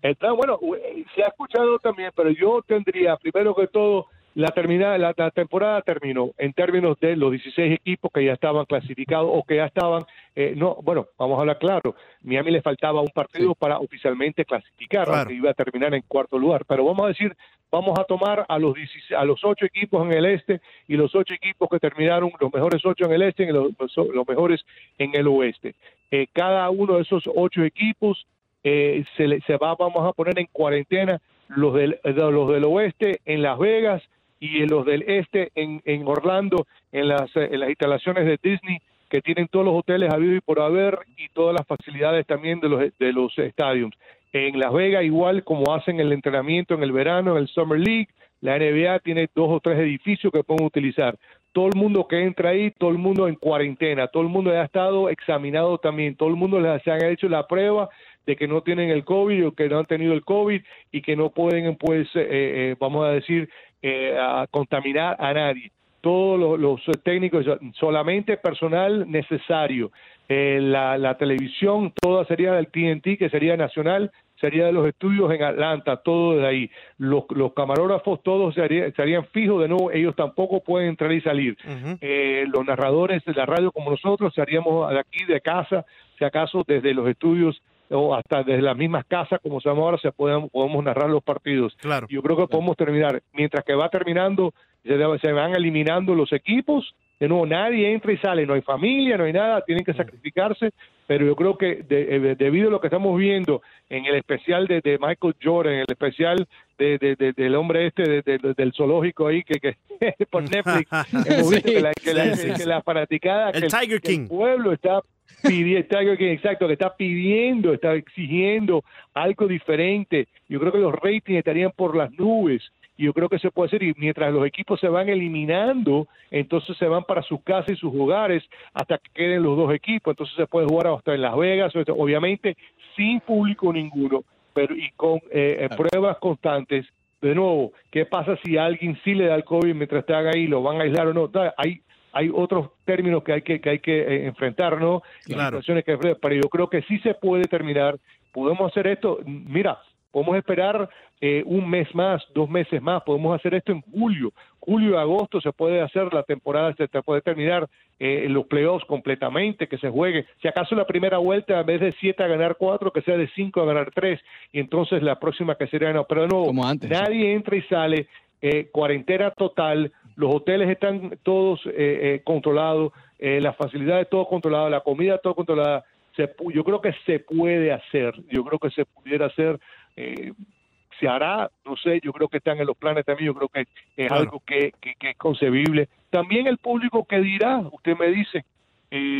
El plan, bueno, eh, se ha escuchado también, pero yo tendría, primero que todo, la, termina, la, temporada terminó en términos de los 16 equipos que ya estaban clasificados o que ya estaban, eh, no, bueno, vamos a hablar claro, Miami le faltaba un partido para oficialmente clasificar, que iba a terminar en cuarto lugar, pero vamos a decir, vamos a tomar a los, a los ocho equipos en el este y los ocho equipos que terminaron, los mejores ocho en el este y los, los mejores en el oeste. Eh, cada uno de esos ocho equipos eh, se, se va, vamos a poner en cuarentena los del, los del oeste en Las Vegas y los del este en, en Orlando, en las, en las instalaciones de Disney, que tienen todos los hoteles habido y por haber y todas las facilidades también de los, de los estadios. En Las Vegas, igual como hacen el entrenamiento en el verano, en el Summer League, la NBA tiene dos o tres edificios que pueden utilizar. Todo el mundo que entra ahí, todo el mundo en cuarentena, todo el mundo ha estado examinado también, todo el mundo les han hecho la prueba de que no tienen el COVID o que no han tenido el COVID y que no pueden, pues, eh, eh, vamos a decir, eh, a contaminar a nadie. Todos los, técnicos, solamente personal necesario. Eh, la, televisión, toda sería del TNT, que sería nacional, sería de los estudios en Atlanta, todo de ahí. Los, camarógrafos todos estarían fijos de nuevo, ellos tampoco pueden entrar y salir. Eh, los narradores de la radio como nosotros seríamos de aquí de casa, si acaso desde los estudios o hasta desde las mismas casas, como se llama ahora, se pueden, podemos narrar los partidos. Claro. Yo creo que podemos terminar. Mientras que va terminando, se, se van eliminando los equipos. De nuevo, nadie entra y sale, no hay familia, no hay nada, tienen que sacrificarse, pero yo creo que eh, debido a lo que estamos viendo en el especial de, Michael Jordan, en el especial de, del hombre este del zoológico ahí que, que [laughs] por Netflix, [laughs] hemos visto que la, que, la, que, la, fanaticada, el, Tiger King. el pueblo está está, exacto, que está pidiendo, está exigiendo algo diferente. Yo creo que los ratings estarían por las nubes. Y yo creo que se puede hacer. Y mientras los equipos se van eliminando, entonces se van para sus casas y sus hogares hasta que queden los dos equipos. Entonces se puede jugar hasta en Las Vegas, obviamente sin público ninguno, pero y con eh, pruebas constantes. De nuevo, ¿qué pasa si alguien sí le da el COVID mientras están ahí? ¿Lo van a aislar o no? Hay hay otros términos que hay que, que hay que eh, enfrentar, ¿no? Situaciones que, pero yo creo que sí se puede terminar. Podemos hacer esto. Mira, podemos esperar eh, un mes más, dos meses más. Podemos hacer esto en julio. Julio, agosto se puede hacer la temporada, se puede terminar eh, los playoffs completamente, que se juegue. Si acaso la primera vuelta, en vez de siete a ganar cuatro, que sea de cinco a ganar tres. Y entonces la próxima que sería, no, pero no, nadie entra y sale. Eh, cuarentena total, los hoteles están todos eh, eh, controlados, eh, las facilidades todo controlado, la comida todo controlada. Se, yo creo que se puede hacer, yo creo que se pudiera hacer, se hará, no sé, yo creo que están en los planes también, yo creo que es algo que, es concebible. También el público que dirá, usted me dice,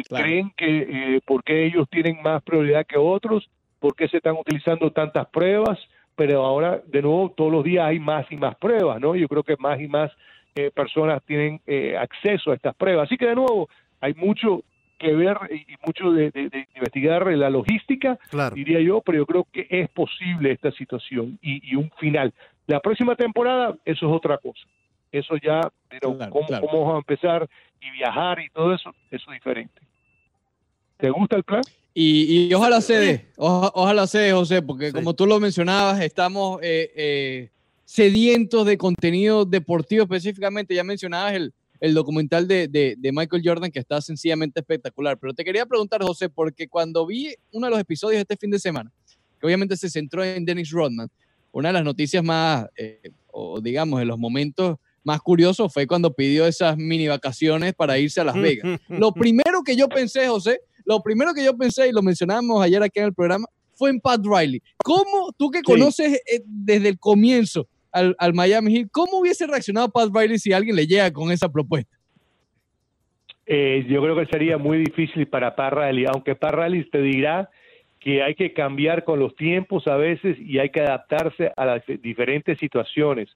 creen que porque ellos tienen más prioridad que otros, porque se están utilizando tantas pruebas, pero ahora de nuevo todos los días hay más y más pruebas, ¿no? Yo creo que más y más eh, personas tienen eh, acceso a estas pruebas. Así que de nuevo, hay mucho que ver y mucho de, investigar la logística, diría yo, pero yo creo que es posible esta situación y, un final. La próxima temporada, eso es otra cosa. Eso ya, pero cómo, vamos a empezar y viajar y todo eso, eso es diferente. ¿Te gusta el plan? Y, ojalá se dé, ojalá se dé, José, porque como tú lo mencionabas, estamos eh, sedientos de contenido deportivo específicamente. Ya mencionabas el, el documental de, de, Michael Jordan que está sencillamente espectacular. Pero te quería preguntar, José, porque cuando vi uno de los episodios este fin de semana, que obviamente se centró en Dennis Rodman, una de las noticias más, eh, o digamos, en los momentos más curiosos fue cuando pidió esas mini vacaciones para irse a Las Vegas. Lo primero que yo pensé, José, lo primero que yo pensé, y lo mencionábamos ayer aquí en el programa, fue en Pat Riley. ¿Cómo tú que conoces eh, desde el comienzo al, al, Miami Heat, ¿cómo hubiese reaccionado Pat Riley si alguien le llega con esa propuesta? Eh, yo creo que sería muy difícil para Pat Riley, aunque Pat Riley te dirá que hay que cambiar con los tiempos a veces y hay que adaptarse a las diferentes situaciones.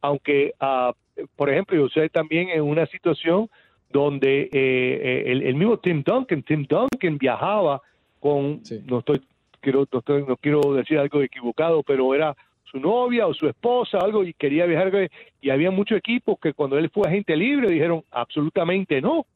Aunque, uh, por ejemplo, yo sé también en una situación donde eh, el, el, mismo Tim Duncan, Tim Duncan viajaba con, no estoy quiero, no, quiero decir algo equivocado, pero era su novia o su esposa, algo, y quería viajar, y había muchos equipos que cuando él fue agente libre dijeron absolutamente no.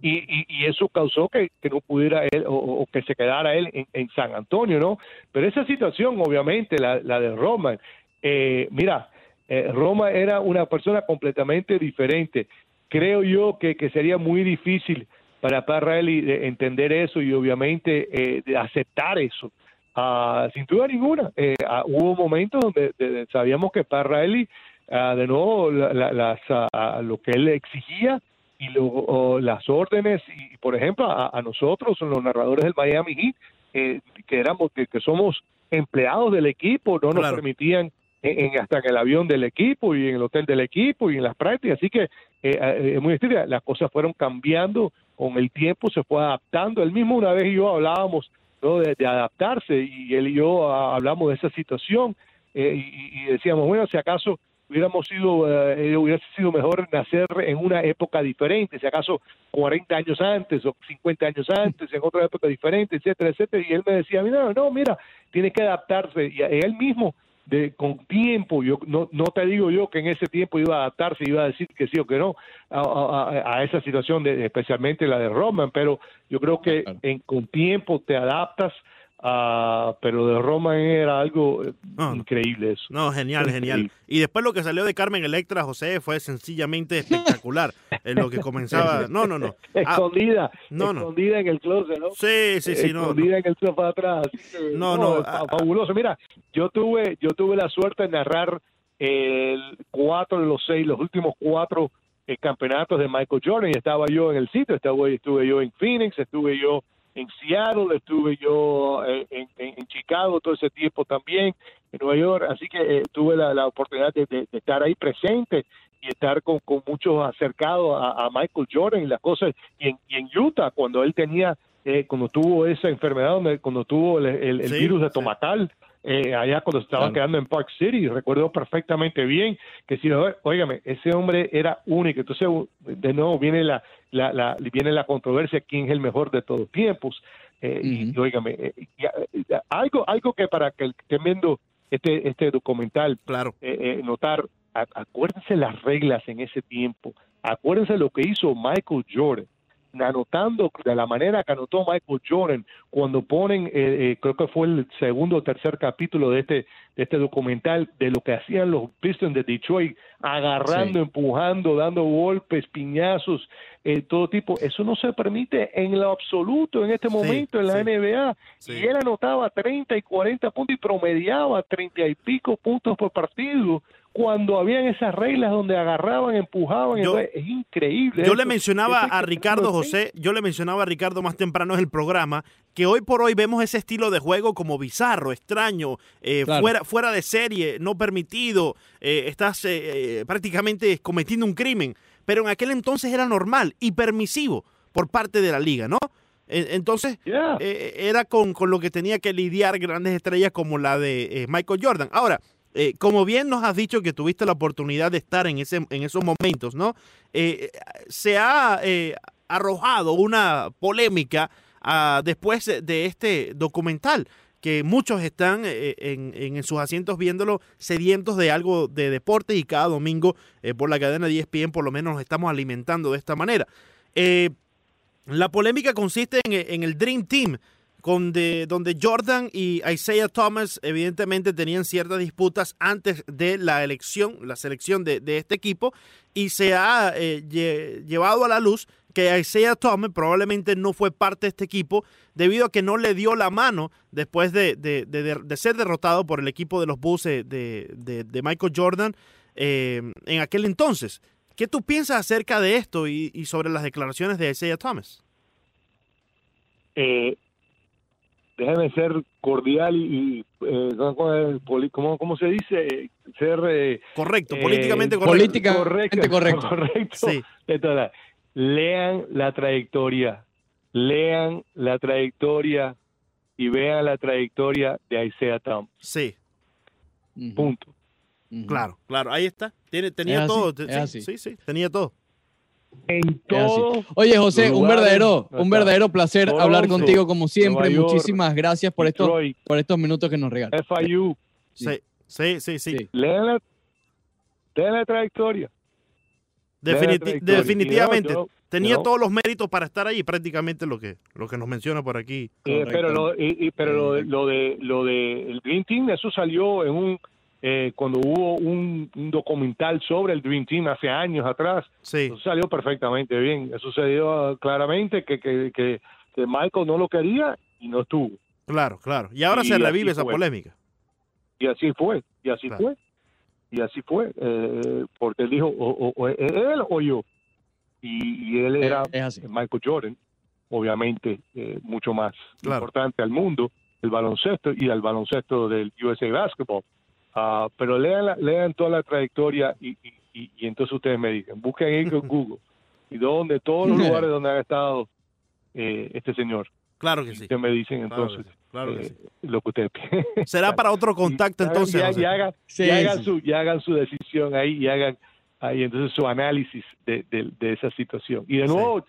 Y, y, eso causó que, que, no pudiera él o, que se quedara él en, San Antonio, ¿no? Pero esa situación, obviamente, la, la de Roma, eh, mira, eh, Roma era una persona completamente diferente. Creo yo que, que sería muy difícil para Parrelli entender eso y obviamente eh, de aceptar eso. Ah, sin duda ninguna, eh, ah, hubo momentos donde sabíamos que Parraeli, ah, de nuevo, las, lo que él exigía y luego las órdenes, y por ejemplo, a, nosotros, los narradores del Miami Heat, eh, que éramos, que, somos empleados del equipo, no nos permitían en, hasta en el avión del equipo y en el hotel del equipo y en las prácticas. Así que eh, es muy distinta. Las cosas fueron cambiando con el tiempo, se fue adaptando. Él mismo una vez y yo hablábamos de, adaptarse y él y yo hablamos de esa situación eh, y, decíamos, bueno, si acaso hubiéramos sido, eh, hubiera sido mejor nacer en una época diferente, si acaso 40 años antes o 50 años antes, en otra época diferente, etcétera, etcétera. Y él me decía, mira, no, mira, tiene que adaptarse. Y él mismo de con tiempo, yo no, no te digo yo que en ese tiempo iba a adaptarse, iba a decir que sí o que no a, esa situación, de, especialmente la de Roman, pero yo creo que en, con tiempo te adaptas Ah, pero de Roma era algo eh, increíble eso. No, genial, genial. Y después lo que salió de Carmen Electra, José, fue sencillamente espectacular. [laughs] en lo que comenzaba. No, no, no. Ah, escondida. no, escondida en el closet, ¿no? Sí, sí, sí. Escondida en el sofá atrás. no, no. Ah, fabuloso. Mira, yo tuve, yo tuve la suerte de narrar el cuatro de los seis, los últimos cuatro eh, campeonatos de Michael Jordan y estaba yo en el sitio. Estaba, estuve yo en Phoenix, estuve yo en Seattle, estuve yo eh, en, en, Chicago todo ese tiempo también, en Nueva York, así que eh, tuve la, oportunidad de, estar ahí presente y estar con, con muchos acercados a, Michael Jordan y las cosas, y en, y en Utah, cuando él tenía eh, cuando tuvo esa enfermedad, donde, cuando tuvo el, el- el Sí, virus de sí. Eh, allá cuando estaban Claro. quedando en Park City, recuerdo perfectamente bien que si, óigame, ese hombre era único. Entonces, de nuevo viene la, la, la- viene la controversia, quién es el mejor de todos tiempos. Eh, y, óigame, eh, eh, algo, algo que para que el que esté viendo este, este documental Claro. eh, notar, acuérdense las reglas en ese tiempo, acuérdense lo que hizo Michael Jordan, anotando de la manera que anotó Michael Jordan cuando ponen, eh, eh, creo que fue el segundo o tercer capítulo de este, de este documental, de lo que hacían los Pistons de Detroit, agarrando, Sí. empujando, dando golpes, piñazos, eh, todo tipo. Eso no se permite en lo absoluto en este Sí, momento en la sí. NBA. Y él anotaba 30 y 40 puntos y promediaba 30 y pico puntos por partido cuando habían esas reglas donde agarraban, empujaban. Yo- entonces, es increíble. Yo le mencionaba a Ricardo José, yo le mencionaba a Ricardo más temprano en el programa que hoy por hoy vemos ese estilo de juego como bizarro, extraño, eh, Claro. fuera, fuera de serie, no permitido, eh, estás eh, eh, prácticamente cometiendo un crimen, pero en aquel entonces era normal y permisivo por parte de la liga, ¿no? En- Entonces, Yeah. eh, era con, con lo que tenía que lidiar grandes estrellas como la de eh, Michael Jordan. Ahora, eh, como bien nos has dicho que tuviste la oportunidad de estar en, ese, en esos momentos, ¿no? Eh, se ha eh, arrojado una polémica ah, después de este documental que muchos están en, en sus asientos viéndolo sedientos de algo de deporte y cada domingo por la cadena de ESPN por lo menos nos estamos alimentando de esta manera. La polémica consiste en el Dream Team, con de- donde Jordan y Isaiah Thomas evidentemente tenían ciertas disputas antes de la elección, la selección de, de este equipo, y se ha eh, lle- llevado a la luz que Isaiah Thomas probablemente no fue parte de este equipo debido a que no le dio la mano después de, de- de- ser derrotado por el equipo de los Bulls de Michael Jordan eh, en aquel entonces. ¿Qué tú piensas acerca de esto y, y sobre las declaraciones de Isaiah Thomas? eh, déjame ser cordial y, y, eh, ¿cómo, cómo- cómo se dice? Ser eh, Correcto, eh, políticamente correcto. política- Políticamente correcto. correcto. Sí. Entonces, lean la trayectoria, lean la trayectoria y vean la trayectoria de Isaiah Thomas. Sí, Punto. ujú. claro, claro, ahí está. Tiene, tenía Es así, todo. es sí, así. sí, sí, tenía todo. En todo Oye, José, un verdadero, un verdadero placer Toronto, hablar contigo como siempre. York, Muchísimas gracias por estos, Detroit, por estos minutos que nos regalas. FIU, Sí. Sí, sí, sí, sí. Lean la, trayectoria. definitivamente. Yo- tenía no. todos los méritos para estar ahí, prácticamente lo que, lo que nos menciona por aquí. Eh, pero lo, y- y- pero lo, de- lo de lo de el Dream Team eso salió en un eh, cuando hubo un, un documental sobre el Dream Team hace años atrás Sí, eso salió perfectamente bien eso se dio ah, claramente que, que, que, que Michael no lo quería y no estuvo claro, claro. Y ahora Y se revive esa fue. polémica. y así fue y así Claro. fue y así fue eh, porque él dijo o, o- o él o yo y, y él era Es. Michael Jordan, obviamente eh, mucho más Claro. importante al mundo, el baloncesto y al baloncesto del USA Basketball. Ah, pero lean, la- lean toda la trayectoria y, y- y- y entonces ustedes me dicen, busquen con [laughs] Google y donde todos los lugares donde ha estado eh, este señor. Claro que Y sí. ustedes me dicen Claro que entonces sí, claro que eh, sí. lo que ustedes piensan. Será para otro [laughs] contacto Y hagan- entonces. y, y hagan, Sí, y hagan sí. su, y hagan su decisión ahí y hagan ahí entonces su análisis de, de- de esa situación. Y de Sí. nuevo,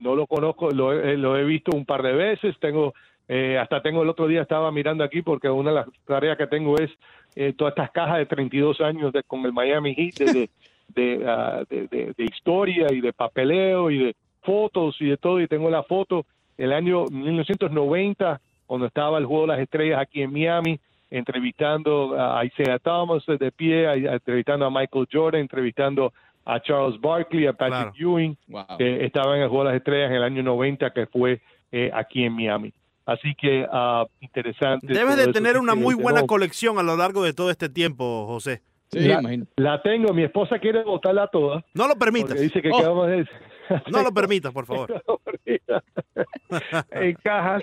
no lo conozco, lo, he- lo he visto un par de veces, tengo eh, hasta tengo el otro día estaba mirando aquí porque una de las tareas que tengo es eh, todas estas cajas de 32 años de, con el Miami Heat de, de, [laughs] de, ah, de- de- de historia y de papeleo y de fotos y de todo y tengo la foto del año 1990 cuando estaba el juego de las estrellas aquí en Miami entrevistando a Isaiah Thomas de pie, a- entrevistando a Michael Jordan, entrevistando a Charles Barkley, a Patrick. Claro. Ewing, Wow. que estaba en el Juego de las Estrellas en el año 90, que fue eh, aquí en Miami. Así que ah, interesante. Debes de tener una muy buena colección a lo largo de todo este tiempo, José. Sí, la- imagino. La tengo, mi esposa quiere botarla toda, No lo permitas. dice que Oh. quedamos en- [laughs] No lo permitas, por favor. [laughs] [laughs] en cajas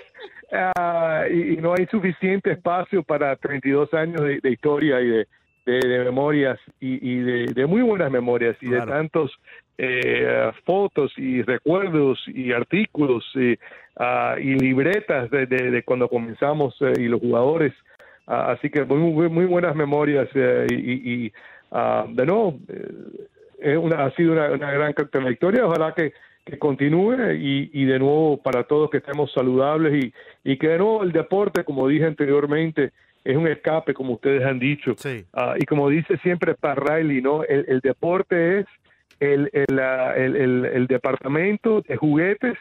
ah, y, y no hay suficiente espacio para 32 años de, de historia y de, de, memorias y, de, muy buenas memorias y de tantos eh, fotos y recuerdos y artículos y, ah, y libretas de, cuando comenzamos eh, y los jugadores. Ah, así que muy, muy buenas memorias eh, y, ah, de nuevo, una, ha sido una, gran trayectoria. Ojalá que, que continúe y, y, de nuevo para todos que estemos saludables y, y que de nuevo el deporte, como dije anteriormente, es un escape, como ustedes han dicho. Ah, y como dice siempre para Riley, ¿no? El, deporte es el, el, el, departamento de juguetes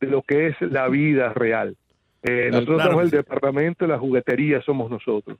de lo que es la vida real. Eh, nosotros somos el departamento de la juguetería, somos nosotros.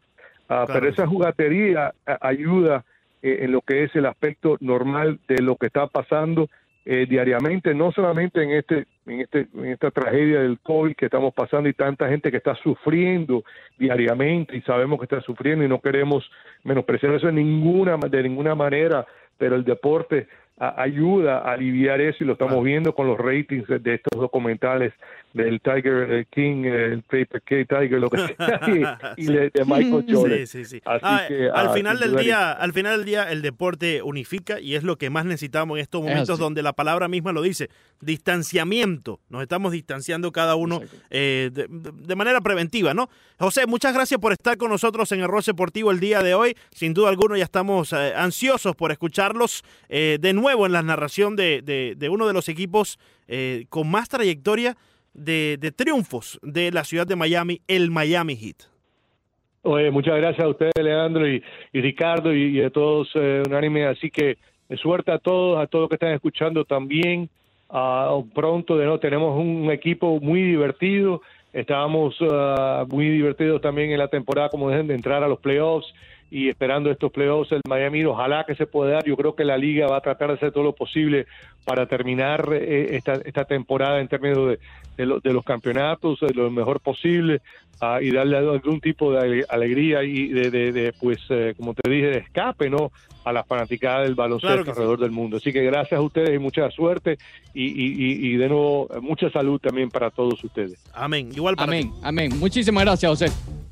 Ah, pero esa juguetería ayuda eh, en lo que es el aspecto normal de lo que está pasando eh, diariamente, no solamente en este, en este, en esta tragedia del COVID que estamos pasando y tanta gente que está sufriendo diariamente y sabemos que está sufriendo y no queremos menospreciar eso de ninguna, de ninguna manera, pero el deporte ayuda a aliviar eso y lo estamos viendo con los ratings de estos documentales del Tiger King, el Paper K Tiger, lo que sea, [laughs] y, de, Michael Jordan. Sí, sí, sí. Ah, al ah, final del día, al final del día, el deporte unifica y es lo que más necesitamos en estos momentos donde la palabra misma lo dice, distanciamiento. Nos estamos distanciando cada uno eh, de, manera preventiva, ¿no? José, muchas gracias por estar con nosotros en el Rol Deportivo el día de hoy. Sin duda alguna ya estamos eh, ansiosos por escucharlos eh, de nuevo en la narración de, de uno de los equipos con más trayectoria de, triunfos de la ciudad de Miami, el Miami Heat. Oye, muchas gracias a ustedes, Leandro y, Ricardo, y, a todos eh, unánime. Así que eh, suerte a todos, a todos que están escuchando también. Uh, pronto de nuevo tenemos un equipo muy divertido. Estábamos ah, muy divertidos también en la temporada, como dejen de entrar a los playoffs y esperando estos playoffs el Miami, ojalá que se pueda dar. Yo creo que la liga va a tratar de hacer todo lo posible para terminar eh, esta, esta temporada en términos de, de, los campeonatos de lo mejor posible ah, y darle algún tipo de alegría y de, de, pues, eh, como te dije, de escape, ¿no? A las fanaticadas del baloncesto alrededor del mundo. Así que gracias a ustedes y mucha suerte y, y, y, de nuevo mucha salud también para todos ustedes. Amén. Igual Amén. Amén. Muchísimas gracias, José.